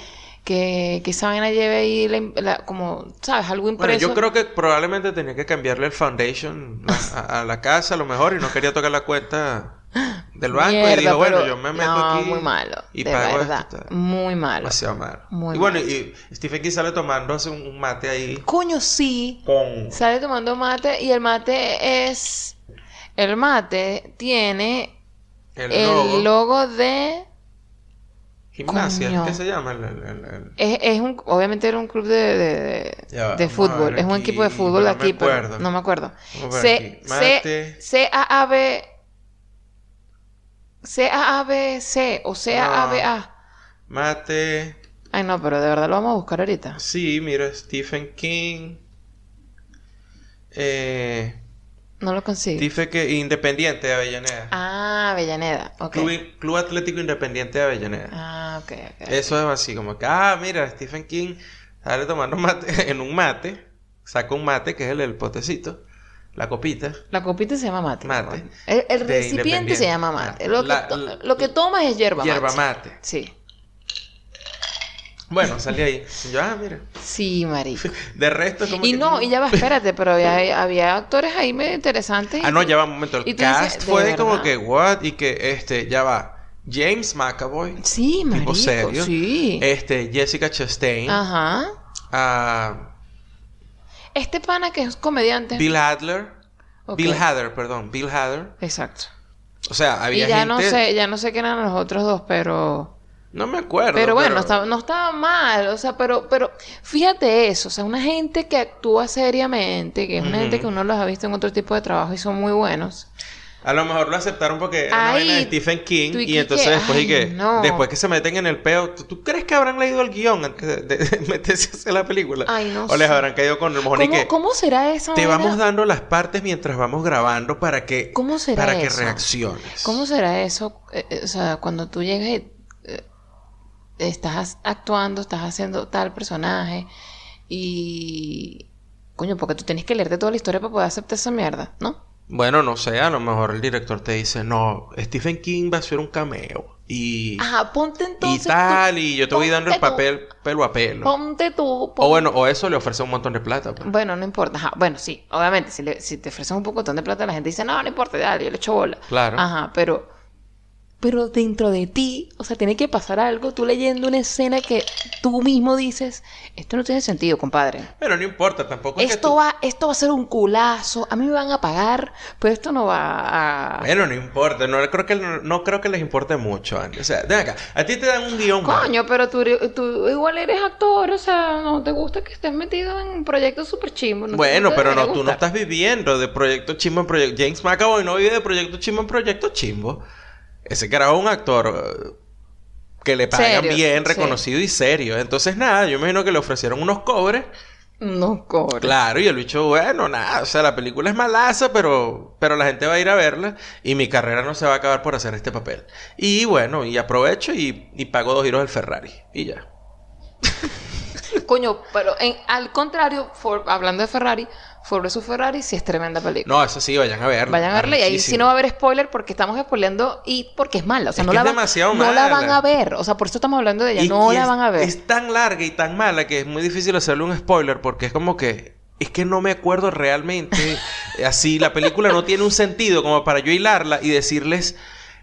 que, que esa vaina lleve ahí la- la- como, ¿sabes? Algo Bueno, impreso. yo creo que probablemente tenía que cambiarle el foundation a, a- a la casa a lo mejor y no quería tocar la cuenta del banco y dijo, bueno, yo me meto no, aquí muy malo. y de pago verdad. esto. Muy malo. Demasiado malo. Muy y bueno, malo. y Stephen King sale tomando hace un, mate ahí Coño, sí. con... Sale tomando mate y el mate es... El mate tiene El, el logo. logo de... Gimnasia, Coño. ¿qué se llama? El- el- Es, es un, obviamente era un club de, de, Ya fútbol. Es un aquí, equipo de fútbol no me aquí, pero acuerdo. no me acuerdo. Vamos a ver C, aquí. C, Mate. C, A, A, B. C, A, A, B, C o C, A, A, B, A. Mate. Ay, no, pero de verdad lo vamos a buscar ahorita. Sí, mira, Stephen King. Eh, No lo consigo. Stephen King, Independiente de Avellaneda. Ah, Avellaneda. Ok. Club, Club Atlético Independiente de Avellaneda. Ah, ok, ok. Eso es así como que, ah, mira, Stephen King sale tomando mate <laughs> en un mate, saca un mate que es el del potecito, la copita. La copita se llama mate. Mate. El, recipiente se llama mate. Lo, la- que, la- lo que tomas es hierba, Hierba mate. mate. Sí. Bueno, salí ahí. Y yo, ah, mira. Sí, marico. De resto, como Y que- no, y ya va, espérate, pero había, había actores ahí medio interesantes. Ah, no, ya va un momento. El Y tú dices, cast ¿de fue como verdad? que, what? Y que, este, ya va. James McAvoy. Sí, marico. Tipo serio. Sí. Este, Jessica Chastain. Ajá. ah, Este pana que es comediante. Bill Adler. Ok. Bill Hader, perdón. Bill Hader. Exacto. O sea, había y ya gente... no sé, ya no sé quién eran los otros dos, pero. No me acuerdo. Pero bueno, no estaba, no estaba mal, o sea, pero, pero fíjate eso, o sea, una gente que actúa seriamente, que es una gente que uno los ha visto en otro tipo de trabajo y son muy buenos. A lo mejor lo aceptaron porque era una Ay, vaina de Stephen King y y que- entonces después y ay, que no. después que se meten en el peo, ¿tú, tú crees que habrán leído el guion antes de, de- de <laughs> meterse a hacer la película? Ay, no o les sé. habrán caído con el mojón y ¿Cómo, que cómo será eso? te vamos dando las partes mientras vamos grabando para que ¿Cómo será para que reacciones. ¿Cómo será eso? Eh, eh, o sea, cuando tú llegas y eh, estás actuando, estás haciendo tal personaje y... Coño, porque tú tienes que leerte toda la historia para poder aceptar esa mierda, ¿no? Bueno, no sé, a lo mejor el director te dice, "No, Stephen King va a hacer un cameo y Ajá, ponte y entonces... tal tú- y yo te voy dando el ponte tú- papel pelo a pelo." Ponte tú... O bueno, o eso le ofrece un montón de plata. pues. Bueno, no importa. Ajá. Bueno, sí, obviamente, si, le- si te ofrecen un poco de plata, la gente dice, no, no importa, dale, yo le echo bola. Claro. Ajá, pero, pero dentro de ti, o sea, tiene que pasar algo, tú leyendo una escena que tú mismo dices, esto no tiene sentido, compadre. Pero no importa, tampoco es que Esto tú- va, esto va a ser un culazo, a mí me van a pagar, pero esto no va a... Bueno, no importa, no creo que no, no creo que les importe mucho, Andy. O sea, ven acá, a ti te dan un guion. Coño, pero tú, tú igual eres actor, o sea, no te gusta que estés metido en proyectos súper chimbos. no bueno, pero no, tú no estás viviendo de proyecto chimbo en proyecto. James McAvoy no vive de proyecto chimbo en proyecto chimbo. Ese carajo es un actor eh, que le pagan Serio, bien, sí. reconocido y serio. Entonces, nada, yo me imagino que le ofrecieron unos cobres. No cobra. Claro, y el bicho, bueno, nada, o sea, la película es malaza, pero, pero la gente va a ir a verla y mi carrera no se va a acabar por hacer este papel. Y bueno, y aprovecho y, y pago dos giros del Ferrari. Y ya. Coño, pero en- al contrario, For- hablando de Ferrari, Ford vs Ferrari sí es tremenda película. No, eso sí, vayan a verla. Vayan a verla y ahí sí no va a haber spoiler porque estamos spoileando y porque es mala. O sea, Es no, la van, demasiado no la van a ver. O sea, por eso estamos hablando de ella. Y- no y la es- van a ver. Es tan larga y tan mala que es muy difícil hacerle un spoiler porque es como que es que no me acuerdo realmente <laughs> así la película no tiene un sentido como para yo hilarla y decirles,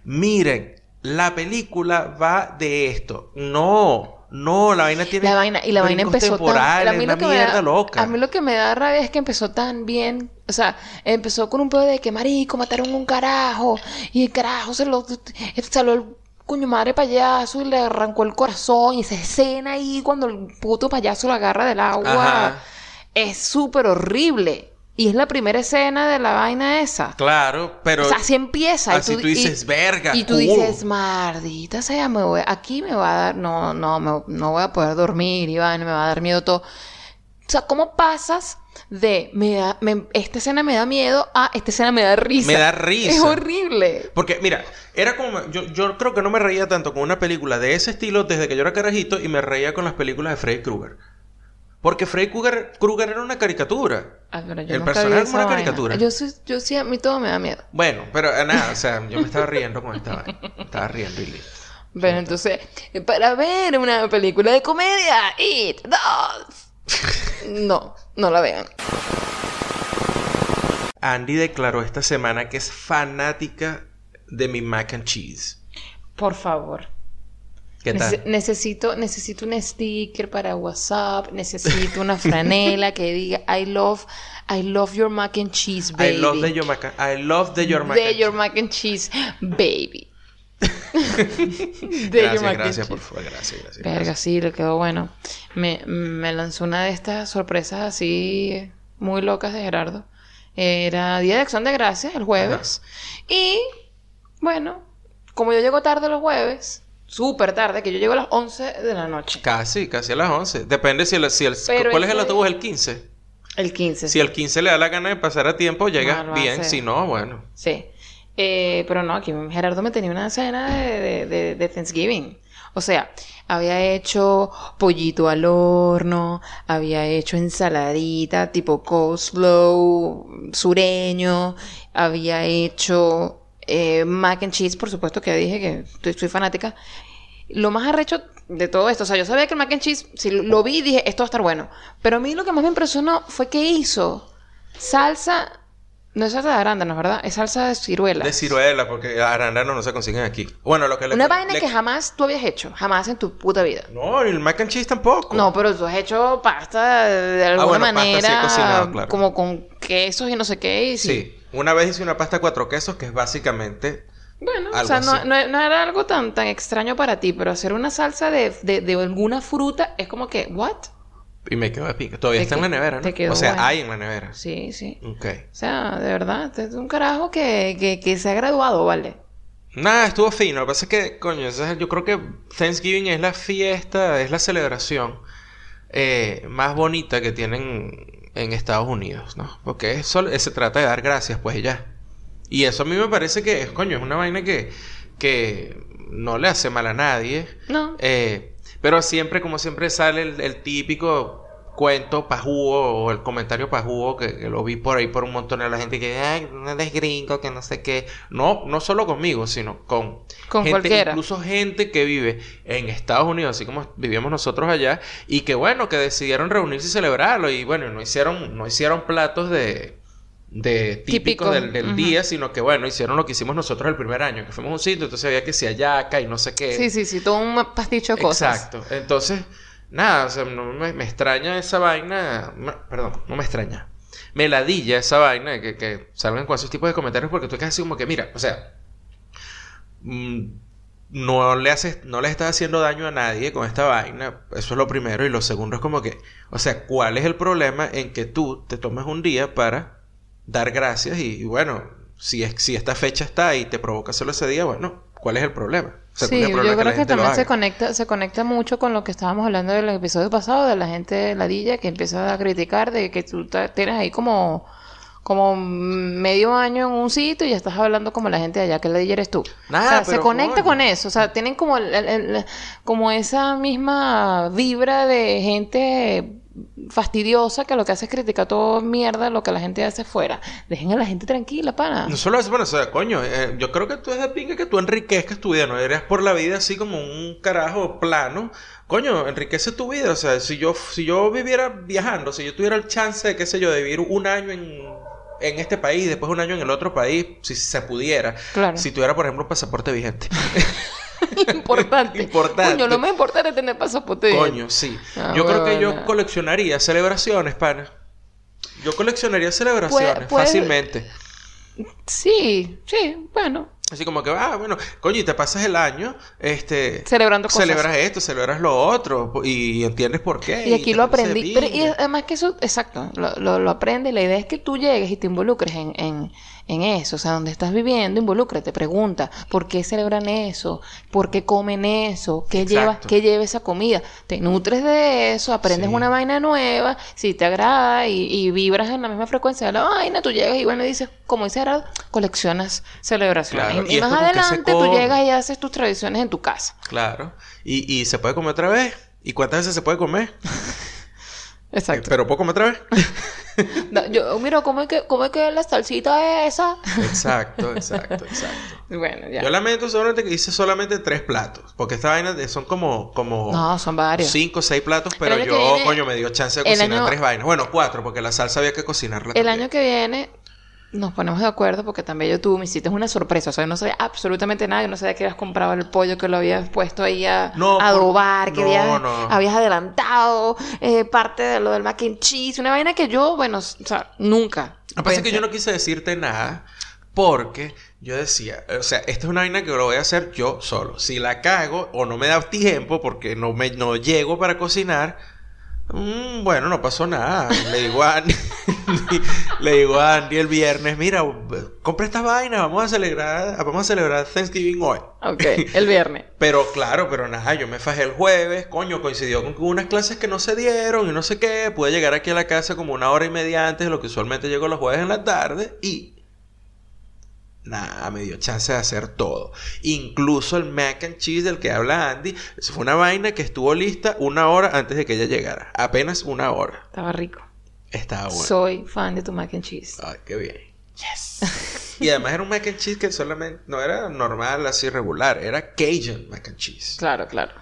"Miren, la película va de esto." No, no, la vaina tiene La vaina, y la vaina empezó tan... a mí lo una que me mierda da, loca. A mí lo que me da rabia es que empezó tan bien. O sea, empezó con un pedo de que marico, mataron un carajo. Y el carajo se lo... Salió el coño madre payaso y le arrancó el corazón. Y esa escena ahí cuando el puto payaso lo agarra del agua. Ajá. Es súper horrible. Y es la primera escena de la vaina esa. Claro, pero o sea, así empieza. y así tú dices, "Verga, Y tú cool". dices, maldita sea, me voy, aquí me va a dar, no, no, me- no voy a poder dormir, Iván, me va a dar miedo todo. O sea, ¿cómo pasas de me da, me- esta escena me da miedo a esta escena me da risa? Me da risa. Es horrible. Porque, mira, era como. Yo, yo creo que no me reía tanto con una película de ese estilo desde que yo era carajito y me reía con las películas de Freddy Krueger. Porque Freddy Krueger, Krueger era una caricatura. Pero yo El nunca vi personaje esa como una vaina. caricatura. Yo, sí- yo sí, a mí todo me da miedo. Bueno, pero eh, nada, o sea, <laughs> yo me estaba riendo con esta vaina. Estaba riendo y listo. Pero entonces, para ver una película de comedia, It 2. <laughs> No, no la vean. Andy declaró esta semana que es fanática de mi mac and cheese. Por favor. ¿Qué tal? Nece- necesito, necesito un sticker para WhatsApp, necesito una franela que diga I love, I love your mac and cheese, baby. I love the your mac I love the your mac De and your cheese. mac and cheese, baby. <laughs> De Gracias, gracias, por favor, gracias, gracias. Verga, gracias. sí, le quedó bueno. Me, me lanzó una de estas sorpresas así muy locas de Gerardo. Era Día de Acción de Gracias, el jueves. Y, bueno, como yo llego tarde los jueves, súper tarde, que yo llego a las 11 de la noche. Casi, casi a las 11. Depende si el, si el Pero ¿Cuál es el autobús? El 15. El 15. Si el 15 le da la gana de pasar a tiempo, llega No, bien. Si no, bueno. Sí. Eh, pero no, aquí Gerardo me tenía una cena de, de- de- de Thanksgiving. O sea, había hecho pollito al horno, había hecho ensaladita tipo coleslaw sureño, había hecho eh, mac and cheese, por supuesto que dije que estoy, soy fanática. Lo más arrecho de todo esto, o sea, yo sabía que el mac and cheese, si lo, vi, dije, esto va a estar bueno. Pero a mí lo que más me impresionó fue que hizo salsa, no es salsa de arándanos, ¿verdad? Es salsa de ciruela. De ciruela, porque arándanos no se consiguen aquí. Bueno, lo que le. Una vaina le- que jamás tú habías hecho, jamás en tu puta vida. No, el mac and cheese tampoco. No, pero tú has hecho pasta de alguna Ah, bueno, pasta sí he manera, cocinado, claro. como con quesos y no sé qué. Y sí. Sí. Una vez hice una pasta cuatro quesos que es básicamente. Bueno, o Algo sea, no, no- no era algo tan, tan extraño para ti, pero hacer una salsa de, de, de alguna fruta es como que, ¿what? Y me quedó de pica. Todavía Te está en la que- nevera, ¿no? te o sea, bueno. hay en la nevera. Sí, sí. Ok. O sea, de verdad, este es un carajo que, que, que se ha graduado, ¿vale? Nada, estuvo fino. Lo que pasa es que, coño, yo creo que Thanksgiving es la fiesta, es la celebración eh, más bonita que tienen en Estados Unidos, ¿no? Porque eso se trata de dar gracias, pues y ya. Y eso a mí me parece que, es, coño, es una vaina que, que no le hace mal a nadie. No. Eh, pero siempre, como siempre, sale el, el típico cuento pajugo o el comentario pajugo que, que lo vi por ahí por un montón de la gente que, ay, no eres gringo, que no sé qué. No, no solo conmigo, sino con, Con gente, cualquiera. incluso gente que vive en Estados Unidos, así como vivíamos nosotros allá, y que bueno, que decidieron reunirse y celebrarlo. Y bueno, no hicieron, no hicieron platos de de típicos Típico. del, día, sino que bueno, hicieron lo que hicimos nosotros el primer año, que fuimos a un sitio, entonces había que si ayaca y no sé qué. Sí, sí, sí, todo un pasticho de cosas. Exacto. Entonces, nada, o sea, no me, extraña esa vaina. perdón, no me extraña. Me ladilla esa vaina que, que salgan con esos tipos de comentarios porque tú quedas así como que, mira, o sea, mm, no le haces, no le estás haciendo daño a nadie con esta vaina. Eso es lo primero. Y lo segundo es como que, o sea, ¿cuál es el problema en que tú te tomes un día para dar gracias? Y, y bueno, si, es, si esta fecha está y te provoca hacerlo ese día, bueno, ¿cuál es el problema? O sea, Sí, ¿cuál es el yo creo la que, también se conecta, se conecta mucho con lo que estábamos hablando del episodio pasado, de la gente ladilla que empieza a criticar de que tú tienes ahí como, como medio año en un sitio y ya estás hablando como la gente de allá, que ladilla eres tú. Nada, o sea, se conecta coño. con eso, o sea, tienen como, el- el- el- como esa misma vibra de gente fastidiosa que lo que hace es criticar todo mierda lo que la gente hace fuera. Dejen a la gente tranquila, pana. No solo eso, bueno, o sea, coño, eh, yo creo que tú es de pinga que tú enriquezcas tu vida, no eres por la vida así como un carajo plano. Coño, enriquece tu vida, o sea, si yo, si yo viviera viajando, si yo tuviera el chance, qué sé yo, de vivir un año en, en este país, después un año en el otro país, si se pudiera, Claro. si tuviera, por ejemplo, un pasaporte vigente. <laughs> <laughs> Importante. Importante. Coño, lo más importante es tener pasaporte. Coño, sí. Ah, yo creo que yo coleccionaría celebraciones, pana. Yo coleccionaría celebraciones fácilmente. Sí, sí, bueno. Así como que, ah, bueno, coño, y te pasas el año, este... Celebrando cosas. Celebras esto, celebras lo otro, y entiendes por qué. Y aquí lo aprendí. Pero, y además que eso, exacto, lo, lo, lo aprendes. La idea es que tú llegues y te involucres en, en, en eso. O sea, donde estás viviendo, involúcrate, pregunta, ¿por qué celebran eso? ¿Por qué comen eso? ¿Qué lleva, qué lleva esa comida? Te nutres de eso, aprendes Sí. una vaina nueva, si te agrada y, y vibras en la misma frecuencia de la vaina, tú llegas y bueno, dices, como dice Gerardo, coleccionas celebraciones. Claro, Y, y más adelante tú llegas y haces tus tradiciones en tu casa. Claro. Y, y se puede comer otra vez. ¿Y cuántas veces se puede comer? <laughs> Exacto. Pero puedo comer otra vez. Da- Yo, mira, ¿cómo es que, cómo es que la salsita esa? exacto, <laughs> exacto, exacto. Bueno, ya. Yo lamento solamente que hice solamente tres platos. Porque esta vaina de- son como, como No, son varios. cinco o seis platos, pero yo, viene- coño, me dio chance de cocinar año- tres vainas. Bueno, cuatro, porque la salsa había que cocinarla. El también. año que viene nos ponemos de acuerdo porque también yo tuve, me hiciste una sorpresa. O sea, yo no sabía absolutamente nada. Yo no sabía que habías comprado el pollo, que lo habías puesto ahí a No, adobar, que no, habías, no. habías adelantado eh, parte de lo del mac and cheese. Una vaina que yo, bueno, o sea, nunca. Lo que pasa es que pensé. yo no quise decirte nada porque yo decía, o sea, esta es una vaina que lo voy a hacer yo solo. Si la cago o no me da tiempo porque no me no llego para cocinar, mm, bueno, no pasó nada. Le digo a le digo a Andy el viernes, mira, compra esta vaina, vamos a celebrar, vamos a celebrar Thanksgiving hoy. Ok, el viernes. <laughs> Pero claro, pero nada, yo me fajé el jueves, coño, coincidió con unas clases que no se dieron y no sé qué. Pude llegar aquí a la casa como una hora y media antes de lo que usualmente llego los jueves en la tarde y. Nada, me dio chance de hacer todo. Incluso el mac and cheese del que habla Andy. Eso fue una vaina que estuvo lista una hora antes de que ella llegara. Apenas una hora. Estaba rico. Estaba bueno. Soy fan de tu mac and cheese. Ay, qué bien. Yes. <laughs> y además era un mac and cheese que solamente no era normal, así regular. Era Cajun mac and cheese. Claro, claro.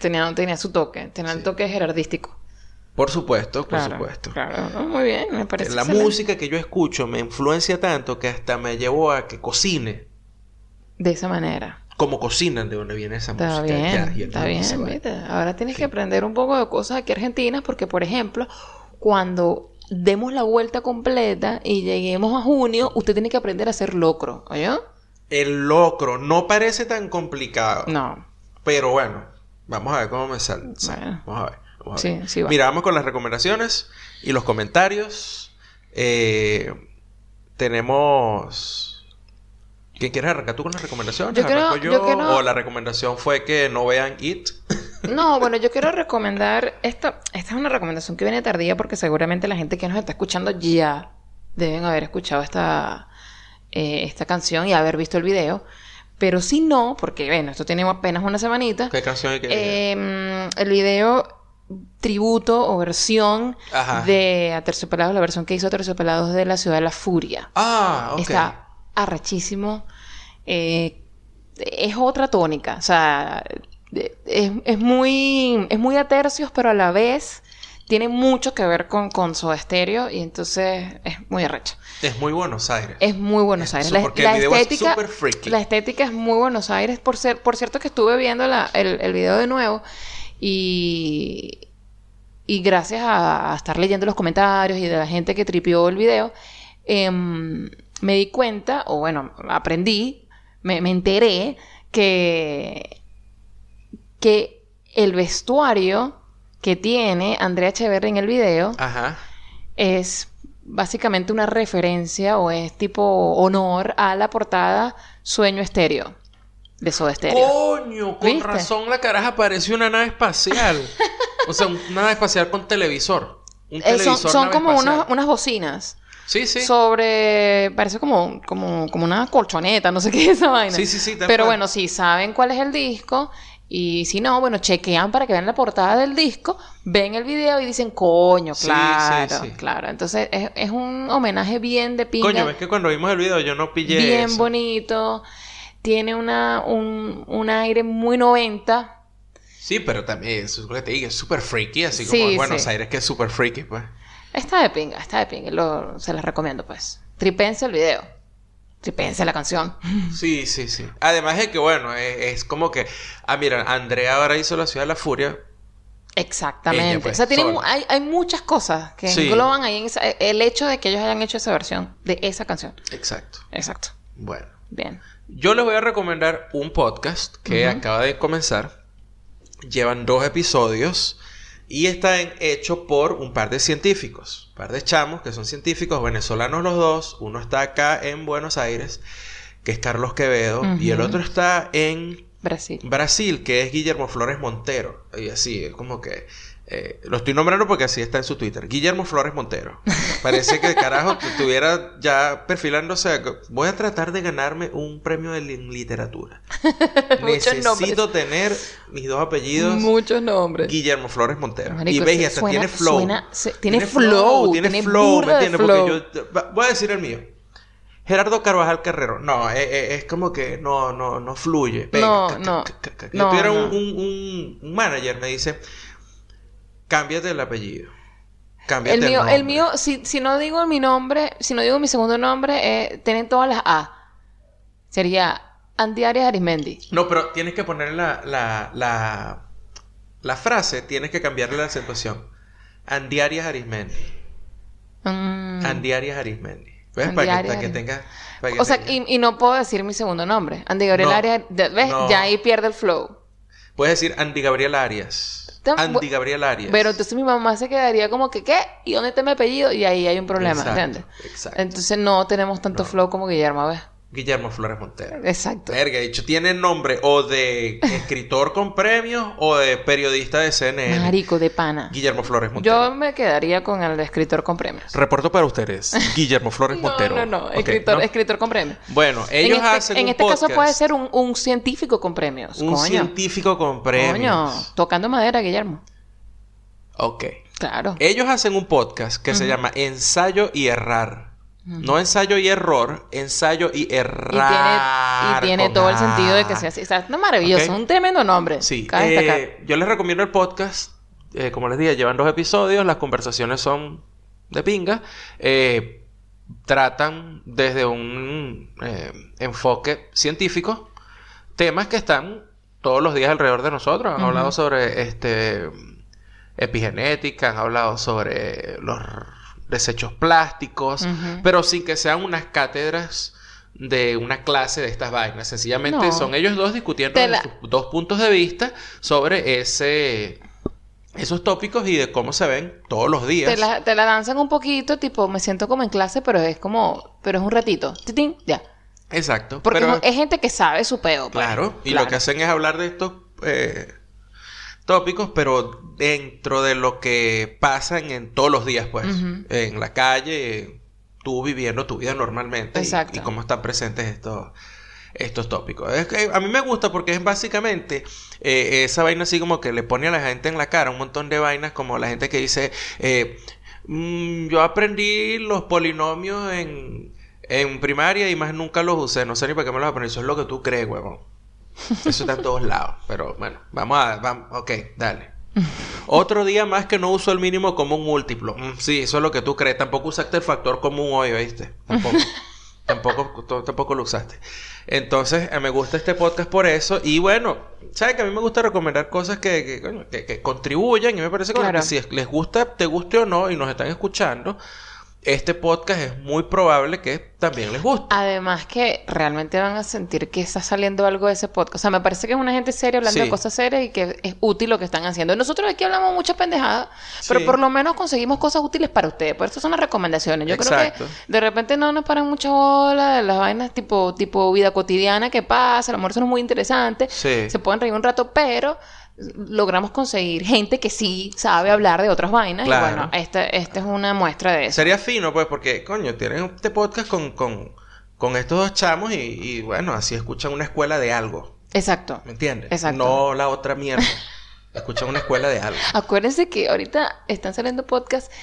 Tenía, tenía su toque. Tenía el toque gerardístico. Por supuesto, por Claro, supuesto. Claro. No, muy bien, me parece La excelente. música que yo escucho me influencia tanto que hasta me llevó a que cocine De esa manera. como cocinan de donde viene esa Está música. bien, Ya, está bien. Ahora tienes que aprender un poco de cosas aquí argentinas porque, por ejemplo, cuando demos la vuelta completa y lleguemos a junio, usted tiene que aprender a hacer locro, ¿oyó? El locro no parece tan complicado. No. Pero bueno, vamos a ver cómo me sale. Bueno. Vamos a ver. vamos a Sí, ver. sí va. Mira, vamos con las recomendaciones y los comentarios. Eh, tenemos. ¿Quién quiere arrancar tú con las recomendaciones? Yo ¿Arranco yo? ¿O la recomendación fue que no vean It? <laughs> No, bueno, yo quiero recomendar esta. Esta es una recomendación que viene tardía porque seguramente la gente que nos está escuchando ya deben haber escuchado esta, eh, esta canción y haber visto el video. Pero si no, porque bueno, esto tiene apenas una semanita. ¿Qué canción hay que Eh, el video tributo o versión Ajá. de Aterciopelados, la versión que hizo Aterciopelados de la Ciudad de la Furia. Ah, ok. Está arrechísimo. Eh, es otra tónica. O sea, es, es muy, es muy a tercios, pero a la vez tiene mucho que ver con, con Soda Stereo y entonces es muy arrecho. Es muy Buenos Aires. Es muy Buenos Aires. La, porque la el video es estética, súper freaky. la estética es muy Buenos Aires. Por, ser, por cierto que estuve viendo la- el, el video de nuevo y, y gracias a, a estar leyendo los comentarios y de la gente que tripió el video, em, me di cuenta, o bueno, aprendí, me, me enteré que, que el vestuario que tiene Andrea Echeverri en el video Ajá. es básicamente una referencia o es tipo honor a la portada Sueño Estéreo de Soda Stereo. Coño, con ¿Viste? razón la caraja parece una nave espacial. o sea, una nave espacial con televisor. Un Eh, son televisor son nave como unos- unas bocinas Sí, sí. sobre parece como como como una colchoneta, no sé qué es esa vaina. Sí, sí, sí, Pero cual. bueno, si saben cuál es el disco, Y si no, bueno, chequean para que vean la portada del disco, ven el video y dicen, coño, claro, sí, sí. claro. Entonces es, es un homenaje bien de pinga. Coño, ves que cuando vimos el video yo no pillé bien eso. bonito. Tiene una, un, un aire muy 90. Sí, pero también, es lo que te digo, es súper freaky, así Sí, como en Buenos. Aires que es súper freaky, pues. Está de pinga, está de pinga. Lo, se las recomiendo, pues. Tripense el video. Tripense la canción. Sí, sí, sí. Además de que, bueno, es, es como que... Ah, mira, Andrea ahora hizo La Ciudad de la Furia. Exactamente. Ella, pues, o sea, tiene, hay, hay muchas cosas que Sí. engloban ahí en esa- el hecho de que ellos hayan hecho esa versión de esa canción. Exacto. Exacto. Bueno. Bien. Yo les voy a recomendar un podcast que acaba de comenzar. Llevan dos episodios y está en- hecho por un par de científicos, un par de chamos que son científicos venezolanos los dos. Uno está acá en Buenos Aires, que es Carlos Quevedo, y el otro está en Brasil. Brasil, que es Guillermo Flores Montero. Y así, es como que... eh, lo estoy nombrando porque así está en su Twitter. Guillermo Flores Montero. Parece que carajo tu- estuviera ya perfilándose. Voy a tratar de ganarme un premio de li- literatura. <laughs> Necesito tener mis dos apellidos. Muchos nombres. Guillermo Flores Montero. Marico, y se- hasta suena- tiene flow. suena- se- tiene flow, tiene, tiene flow, ¿me de entiendes? Porque yo voy a decir el mío. Gerardo Carvajal Carrero. No, eh, eh, es como que no, no, no fluye. Venga, No, no. Yo tuviera no. un- un- un manager, me dice, cámbiate el apellido. Cámbiate El mío, el mío, si, si no digo mi nombre, si no digo mi segundo nombre, eh, tienen todas las A. Sería Andy Arias Arismendi. No, pero tienes que poner la, la, la, la frase, tienes que cambiarle la acentuación. Andiarias Arismendi. Mm. Andiarias Arismendi. ¿Ves? Para que, para que Arismendi. tenga... para que O sea, y, y no puedo decir mi segundo nombre. Andy Gabriel No. Arias. ¿Ves? No. Ya ahí pierde el flow. Puedes decir Andy Gabriel Arias. Andy Gabriel Arias. Pero entonces mi mamá se quedaría como que, ¿qué? ¿Y dónde está mi apellido? Y ahí hay un problema, Exacto, ¿entiendes? exacto. Entonces no tenemos tanto No. flow como Guillermo, ¿ves? Guillermo Flores Montero. Exacto. Verga, de hecho tiene nombre o de escritor con premios o de periodista de CNN. Marico de pana. Guillermo Flores Montero. Yo me quedaría con el de escritor con premios. Reporto para ustedes. <laughs> Guillermo Flores No, Montero. no, no. Ok, Escritor, ¿no? escritor con premios. Bueno, ellos en este, hacen en un este caso puede ser un, un científico con premios. un Coño. científico con premios. Coño. Tocando madera, Guillermo. Ok. Claro. Ellos hacen un podcast que se llama Ensayo y Errar. No ensayo y error, ensayo y Y tiene, errar. y tiene todo el sentido de que sea así. O sea, es maravilloso. Ok. Un tremendo nombre. Sí, eh, yo les recomiendo el podcast. Eh, como les dije, llevan dos episodios. Las conversaciones son de pinga. Eh, tratan desde un enfoque científico temas que están todos los días alrededor de nosotros. Han hablado sobre este epigenética, han hablado sobre los desechos plásticos, pero sin que sean unas cátedras de una clase de estas vainas. Sencillamente No. son ellos dos discutiendo la- sus dos puntos de vista sobre ese esos tópicos y de cómo se ven todos los días. Te la, te la danzan un poquito, tipo, me siento como en clase, pero es como, pero es un ratito. Titín, ya. Exacto. Porque pero- es, es gente que sabe su peo. pues. Claro, y Claro. lo que hacen es hablar de estos eh, tópicos, pero dentro de lo que pasan en todos los días, pues, en la calle, tú viviendo tu vida normalmente Exacto. y, cómo están presentes estos estos tópicos. Es que a mí me gusta porque es básicamente eh, esa vaina así como que le pone a la gente en la cara un montón de vainas como la gente que dice eh, "Mm, yo aprendí los polinomios en, en primaria y más nunca los usé. No sé ni para qué me los aprendí. Eso es lo que tú crees, huevón. Eso está en todos lados. Pero bueno, vamos a... Vamos, ok, dale. Otro día más que no uso el mínimo como un múltiplo. Mm, sí, eso es lo que tú crees. Tampoco usaste el factor común hoy, ¿oíste? Tampoco. <laughs> tampoco, tampoco lo usaste. Entonces, eh, me gusta este podcast por eso. Y bueno, ¿sabes que a mí me gusta recomendar cosas que, que, que- que contribuyan? Y me parece que, Claro. si es- les gusta, te guste o no, y nos están escuchando, este podcast es muy probable que también les guste. Además que realmente van a sentir que está saliendo algo de ese podcast. O sea, me parece que es una gente seria hablando Sí. de cosas serias y que es útil lo que están haciendo. Nosotros aquí hablamos mucha pendejada, pero por lo menos conseguimos cosas útiles para ustedes. Por eso son las recomendaciones. Yo Exacto. creo que de repente no nos paran mucha bola de las vainas tipo, tipo vida cotidiana que pasa. A lo mejor es muy interesante. Sí. Se pueden reír un rato, pero logramos conseguir gente que sí sabe hablar de otras vainas. Claro. Y bueno, esta, esta es una muestra de eso. Sería fino, pues, porque, coño, tienen este podcast con, con, con estos dos chamos y, y, bueno, así escuchan una escuela de algo. Exacto. ¿Me entiendes? Exacto. No la otra mierda. Escucha una escuela de algo. Acuérdense que ahorita están saliendo podcasts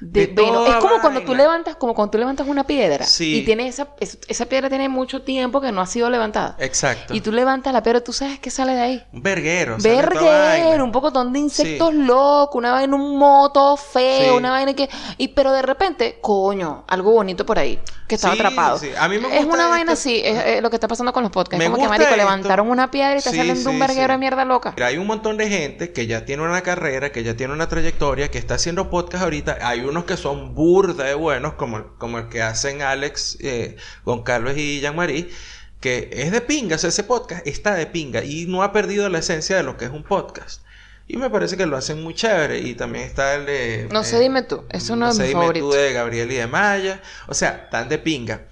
de, De es como cuando tú vaina. levantas, como cuando tú levantas una piedra Sí. y tiene esa, es- esa piedra tiene mucho tiempo que no ha sido levantada. Exacto. Y tú levantas la piedra, tú sabes qué sale de ahí. Un verguero. vaina. Verguero, un pocotón de insectos Sí. locos, una vaina, un moto feo, Sí. una vaina que... Y pero de repente, coño, algo bonito por ahí, que estaba atrapado. A mí me Es una vaina esto- así, es, es lo que está pasando con los podcasts. Me Es como que, marico, esto. levantaron una piedra y está Sí, saliendo un verguero de mierda loca. Mira, hay un montón de gente que ya tiene una carrera, que ya tiene una trayectoria, que está haciendo podcast ahorita. Hay unos que son burda de buenos, como, como el que hacen Alex, eh, Carlos y Jean-Marie, que es de pinga. O sea, ese podcast está de pinga y no ha perdido la esencia de lo que es un podcast. Y me parece que lo hacen muy chévere. Y también está el de... No sé, eh, dime tú. Es uno de sé, mis dime favoritos. tú de Gabriel y de Maya. O sea, tan de pinga.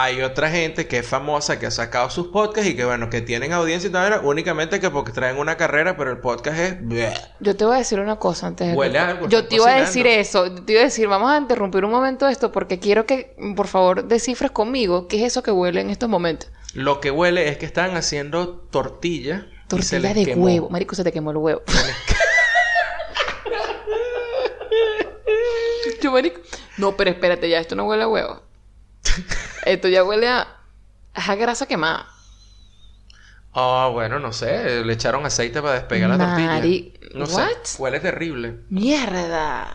Hay otra gente que es famosa, que ha sacado sus podcasts y que, bueno, que tienen audiencia y tal, únicamente que porque traen una carrera, pero el podcast es... bleh. Yo te voy a decir una cosa antes de Huele a algo, Yo te iba a decir eso. Te iba a decir, vamos a interrumpir un momento esto porque quiero que, por favor, descifres conmigo qué es eso que huele en estos momentos. Lo que huele es que están haciendo tortilla. Tortilla de quemó. huevo. Marico, se te quemó el huevo. <laughs> Yo, marico. No, pero espérate, ya esto no huele a huevo. Esto ya huele a, a grasa quemada. Ah, bueno, no sé. Le echaron aceite para despegar la tortilla. No What? sé. Huele terrible. ¡Mierda!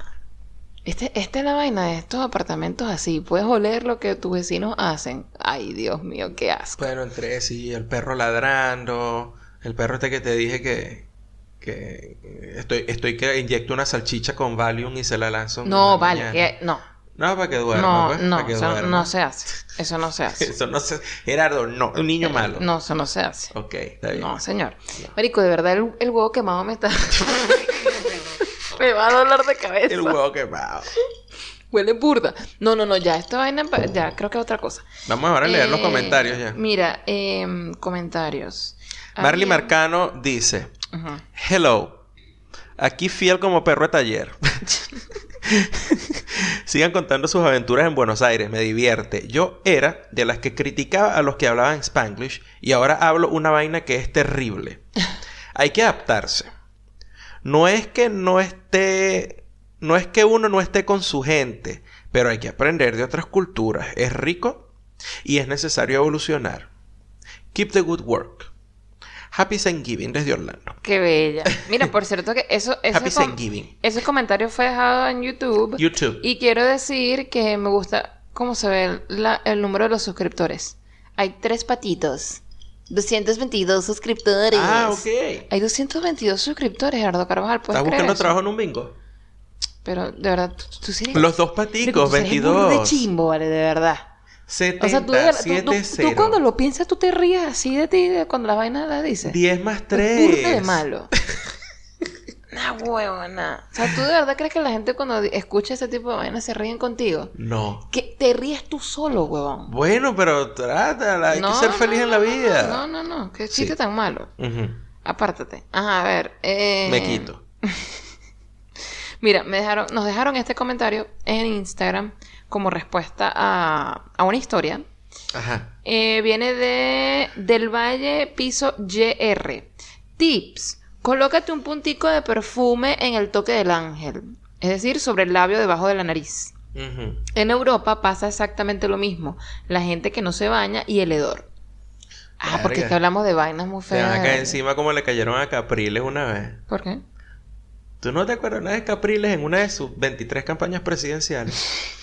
Este, esta es la vaina de estos apartamentos así. Puedes oler lo que tus vecinos hacen. Ay, Dios mío, qué asco. Bueno, entre sí, el perro ladrando. El perro este que te dije que... Que estoy, estoy que inyecto una salchicha con Valium y se la lanzo. No, vale. que- no. No, para que duerma, No, pues, no, que eso duerma. no se hace. Eso no se hace. <laughs> Eso no se... Gerardo, no. Un niño malo. No, eso no se hace. Ok, está bien. No, señor. Marico, de verdad el, el huevo quemado me está... <laughs> me va a doler de cabeza. El huevo quemado. Huele burda. No, no, no, ya esta vaina, ya creo que es otra cosa. Vamos ahora a leer los Eh, comentarios ya. Mira, em, comentarios. Marley Marcano dice... Hello. Aquí fiel como perro de taller. <laughs> <laughs> Sigan contando sus aventuras en Buenos Aires, me divierte. Yo era de las que criticaba a los que hablaban Spanglish y ahora hablo una vaina que es terrible. <laughs> Hay que adaptarse. No es que no esté, no es que uno no esté con su gente, pero hay que aprender de otras culturas. Es rico y es necesario evolucionar. Keep the good work. Happy Thanksgiving desde Orlando. Qué bella. Mira, por cierto que eso... <laughs> ese Happy Thanksgiving. Ese comentario fue dejado en YouTube. YouTube. Y quiero decir que me gusta cómo se ve la- el número de los suscriptores. Hay tres patitos. 222 suscriptores. Ah, ok. Hay 222 suscriptores, Gerardo Carvajal. ¿Puedes ¿Estás buscando eso? trabajo en un bingo? Pero, de verdad, tú, tú sí eres... Los dos paticos, tú sí eres burda de 22. chimbo, vale, de verdad. 70, O sea, tú, de verdad- tú- 7, tú- tú 0. cuando lo piensas, tú te ríes así de ti de cuando la vaina la dices. 10 más Burda de 3. malo. <laughs> Nah, huevona. O sea, ¿tú de verdad crees que la gente cuando escucha ese tipo de vainas se ríen contigo? No. Que te ríes tú solo, huevón. Bueno, pero trátala. Hay No, que ser feliz no, en la no, vida. No, no, no. Qué chiste Sí. tan malo. Ujú. Apártate. Ajá, a ver. eh, Me quito. <laughs> Mira, me dejaron, nos dejaron este comentario en Instagram como respuesta a, a una historia. Ajá. Eh, viene de Del Valle Piso YR. Tips. Colócate un puntico de perfume en el toque del ángel. Es decir, sobre el labio debajo de la nariz. En Europa pasa exactamente lo mismo. La gente que no se baña y el hedor. Ah, porque es que hablamos de vainas muy feas. a caer encima como le cayeron a Capriles una vez. ¿Por qué? ¿Tú no te acuerdas de Capriles en una de sus 23 campañas presidenciales? <laughs>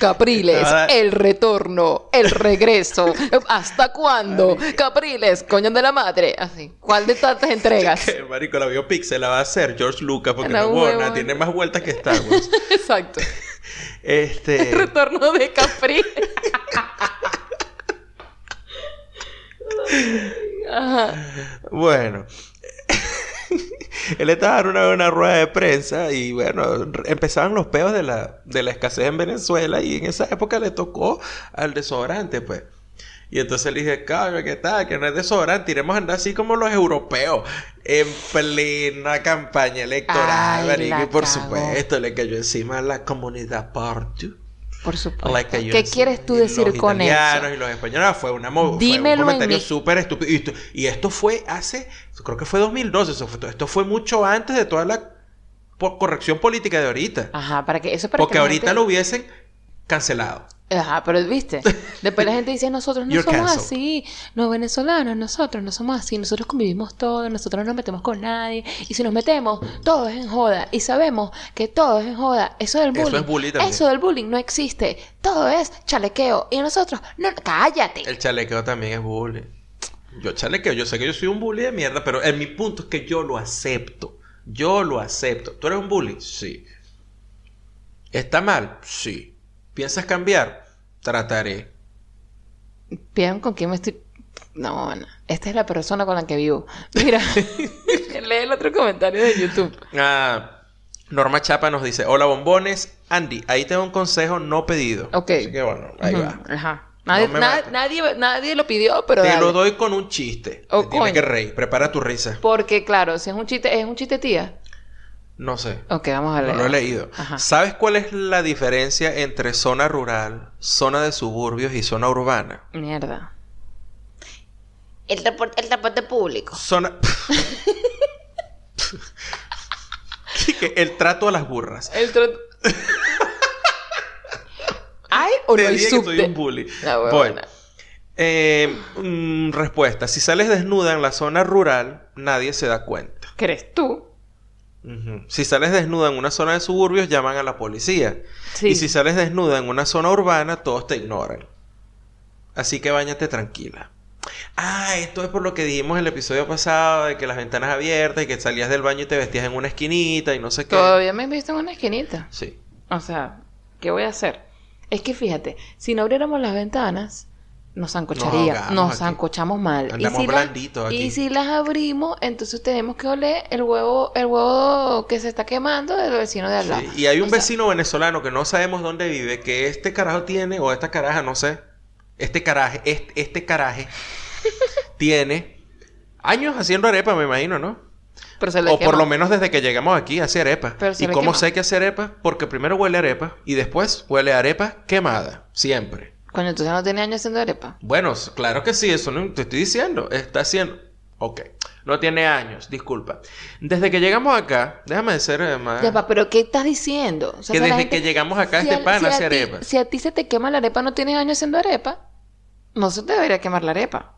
Capriles, Ah. el retorno, el regreso. ¿Hasta cuándo? Capriles, coño de la madre. Así. ¿Cuál de tantas entregas? <laughs> Que marico, la biopic se la va a hacer George Lucas porque La no huevona. tiene más vueltas que Star <laughs> Wars. Exacto. El este. retorno de Capriles. Ajá. <laughs> Bueno. <laughs> Él estaba en una, una rueda de prensa y bueno, empezaban los peos de la, de la escasez en Venezuela y en esa época le tocó al desodorante, pues. Y entonces le dije, cabrón, ¿qué tal? Que no es desodorante, iremos a andar así como los europeos, en plena campaña electoral, Ay, y por cagó. supuesto le cayó encima a la comunidad Partu. Por supuesto. Like ¿Qué quieres tú decir los con italianos eso? y los españoles fue una fue un comentario súper estúpido y esto, y esto fue hace creo que fue 2012 eso fue- esto fue mucho antes de toda la corrección política de ahorita Ajá, para que eso es para porque que ahorita gente- lo hubiesen cancelado Ajá, pero viste, después la gente dice, nosotros no You're somos canceled. así, los venezolanos, nosotros no somos así, nosotros convivimos todos, nosotros no nos metemos con nadie, y si nos metemos, todo es en joda, y sabemos que todo es en joda, eso del Eso bullying, es bullying eso del bullying no existe, todo es chalequeo, y nosotros, no, cállate. el chalequeo también es bullying yo chalequeo yo sé que yo soy un bully de mierda pero en mi punto es que yo lo acepto yo lo acepto. Tú eres un bully sí. Está mal sí. Piensas cambiar trataré Vean con quién me estoy... No, bueno, esta es la persona con la que vivo. Mira, <laughs> <laughs> lee el otro comentario de YouTube. Ah, Norma Chapa nos dice, hola bombones, Andy, ahí tengo un consejo no pedido. Ok. Así que bueno, ahí va. Ajá. Nadie, No na- nadie, nadie lo pidió, pero Te dale. lo doy con un chiste. Oh, Te que reír. Prepara tu risa. Porque, claro, si es un chiste, es un chiste tía. No sé. Ok, vamos a No leer. lo he leído. Ajá. ¿Sabes cuál es la diferencia entre zona rural, zona de suburbios y zona urbana? Mierda. El transporte, el transporte público. Zona... <laughs> El trato a las burras. El tro- ¿Hay o no Te hay dije que soy subte? un bully. Huevona. Eh, mm, respuesta. Si sales desnuda en la zona rural, nadie se da cuenta. ¿Crees tú? Si sales desnuda en una zona de suburbios, llaman a la policía. Sí. Y si sales desnuda en una zona urbana, todos te ignoran. Así que bañate tranquila. Ah, esto es por lo que dijimos en el episodio pasado, de que las ventanas abiertas y que salías del baño y te vestías en una esquinita y no sé qué. Todavía me he visto en una esquinita. Sí. O sea, ¿qué voy a hacer? Es que fíjate, si no abriéramos las ventanas, nos zancocharía, Nos nos, ahogamos aquí. zancochamos mal. Andamos si las- blanditos aquí. y si las abrimos, entonces tenemos que oler el huevo, el huevo que se está quemando del vecino de al lado. Sí, Y hay un O sea, vecino venezolano que no sabemos dónde vive, que este carajo tiene, o esta caraja, no sé, este caraje, este, este caraje, <laughs> tiene años haciendo arepa, me imagino, ¿no? pero se le O por lo menos desde que llegamos aquí hace arepa. Pero ¿Y cómo quema. sé que hace arepa? Porque primero huele arepa y después huele a arepa quemada, siempre. Coño, entonces no tiene años haciendo arepa. Bueno, claro que sí, eso no te estoy diciendo. Está haciendo. Ok. No tiene años, disculpa. Desde que llegamos acá, déjame ser eh, más. Ya va, pero ¿qué estás diciendo? O sea, Que desde que llegamos acá, este pan hace ti- arepa. Si a ti se te quema la arepa, no tienes años haciendo arepa, no se te debería quemar la arepa.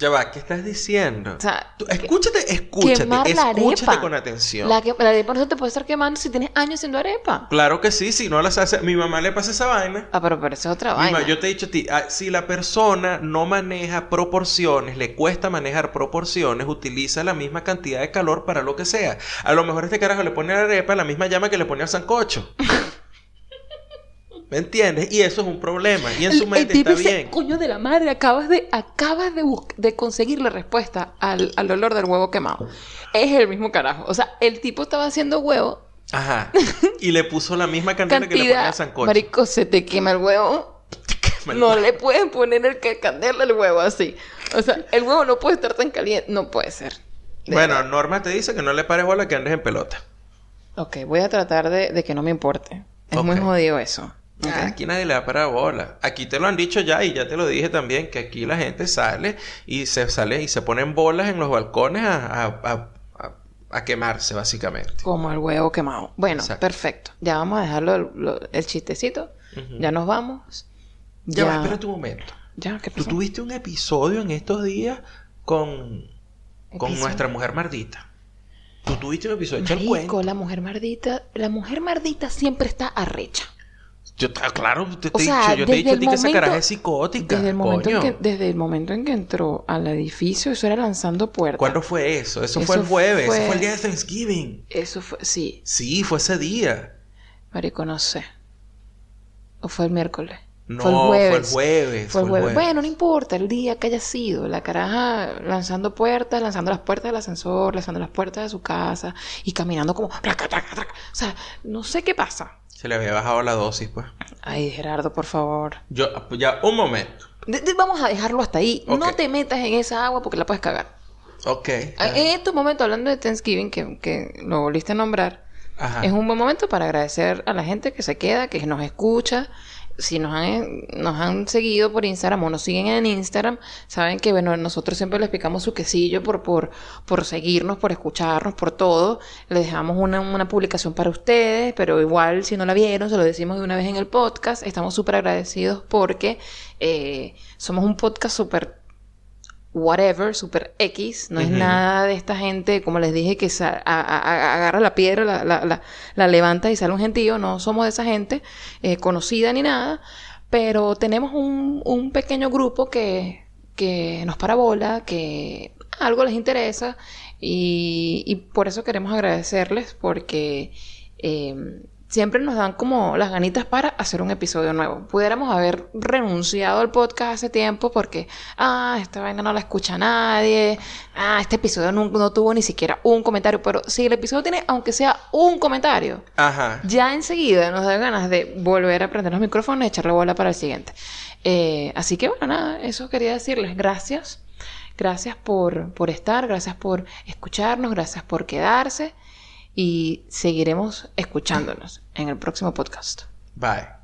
Ya va, ¿qué estás diciendo? O sea, Tú- escúchate, escúchate, la escúchate arepa. con atención. La, que- la arepa no se te puede estar quemando si tienes años haciendo arepa. Claro que sí, si no las hace. Mi mamá le pasa esa vaina. Ah, pero, pero eso es otra Mi vaina. ma- yo te he dicho a ti, ah, si la persona no maneja proporciones, le cuesta manejar proporciones, utiliza la misma cantidad de calor para lo que sea. A lo mejor este carajo le pone a la arepa la misma llama que le pone al sancocho. <laughs> ¿Me entiendes? Y eso es un problema. Y en su El- el mente tipo está dice, bien. Coño de la madre, acabas de, acabas de, conseguir la respuesta al, al olor del huevo quemado. Es el mismo carajo. O sea, el tipo estaba haciendo huevo. Ajá. Y le puso la misma cantidad, que le ponía Cantidad. sancocho. Marico, se te quema el huevo. quema el No huevo. le pueden poner el que candela al huevo así. O sea, el huevo no puede estar tan caliente. No puede ser. De Bueno, verdad. Norma te dice que no le pares bola que andes en pelota. Ok, voy a tratar de, de que no me importe. Es muy jodido eso. Ah, Aquí nadie le va a parar bola. Aquí te lo han dicho ya y ya te lo dije también que aquí la gente sale y se sale y se ponen bolas en los balcones a, a- a- a- a quemarse básicamente. Como el huevo quemado. Bueno, Exacto. perfecto. Ya vamos a dejarlo lo- el chistecito. Ya nos vamos. Ya, va, espérate un momento. Ya, ¿qué Tú pasó? tuviste un episodio en estos días con, con nuestra mujer mardita. Tú tuviste un episodio. Marico, la mujer mardita, la mujer mardita siempre está arrecha. Yo, ah, claro, te, he sea, dicho, yo te he dicho a ti que esa caraja es psicótica. Desde el, momento en que, desde el momento en que entró al edificio, eso era lanzando puertas. ¿Cuándo fue eso? Eso, Eso fue el jueves. fue- Eso fue el día de Thanksgiving. Eso fue, sí, Sí, fue ese día. marico, no sé. O fue el miércoles. No, fue el jueves. jueves. Fue el jueves. Bueno, no importa el día que haya sido. La caraja lanzando puertas, lanzando las puertas del ascensor, lanzando las puertas de su casa y caminando como... O sea, no sé qué pasa. Se le había bajado la dosis, pues. Ay, Gerardo, por favor. Yo, ya, un momento. De- de- vamos a dejarlo hasta ahí. No te metas en esa agua porque la puedes cagar. Ok. En estos momentos, hablando de Thanksgiving, que, que lo volviste a nombrar, Ajá. Es un buen momento para agradecer a la gente que se queda, que nos escucha. Si nos han, nos han seguido por Instagram o nos siguen en Instagram, saben que bueno, nosotros siempre les picamos su quesillo por, por, por seguirnos, por escucharnos, por todo. Les dejamos una, una publicación para ustedes, pero igual si no la vieron, se lo decimos de una vez en el podcast. Estamos súper agradecidos porque eh, somos un podcast súper whatever, super X, no es nada de esta gente, como les dije, que a- a- agarra la piedra, la, la- la- la levanta y sale un gentío, no somos de esa gente eh, conocida ni nada, pero tenemos un, un pequeño grupo que, que nos parabola, que algo les interesa y, y por eso queremos agradecerles porque eh, siempre nos dan como las ganitas para hacer un episodio nuevo. Pudiéramos haber renunciado al podcast hace tiempo porque, ah, esta vaina no la escucha nadie, ah, este episodio no, no tuvo ni siquiera un comentario, pero si el episodio tiene, aunque sea un comentario, Ajá. ya enseguida nos da ganas de volver a prender los micrófonos y echarle bola para el siguiente. Eh, así que bueno, nada, eso quería decirles. Gracias. Gracias por, por estar, gracias por escucharnos, gracias por quedarse y seguiremos escuchándonos en el próximo podcast. Bye.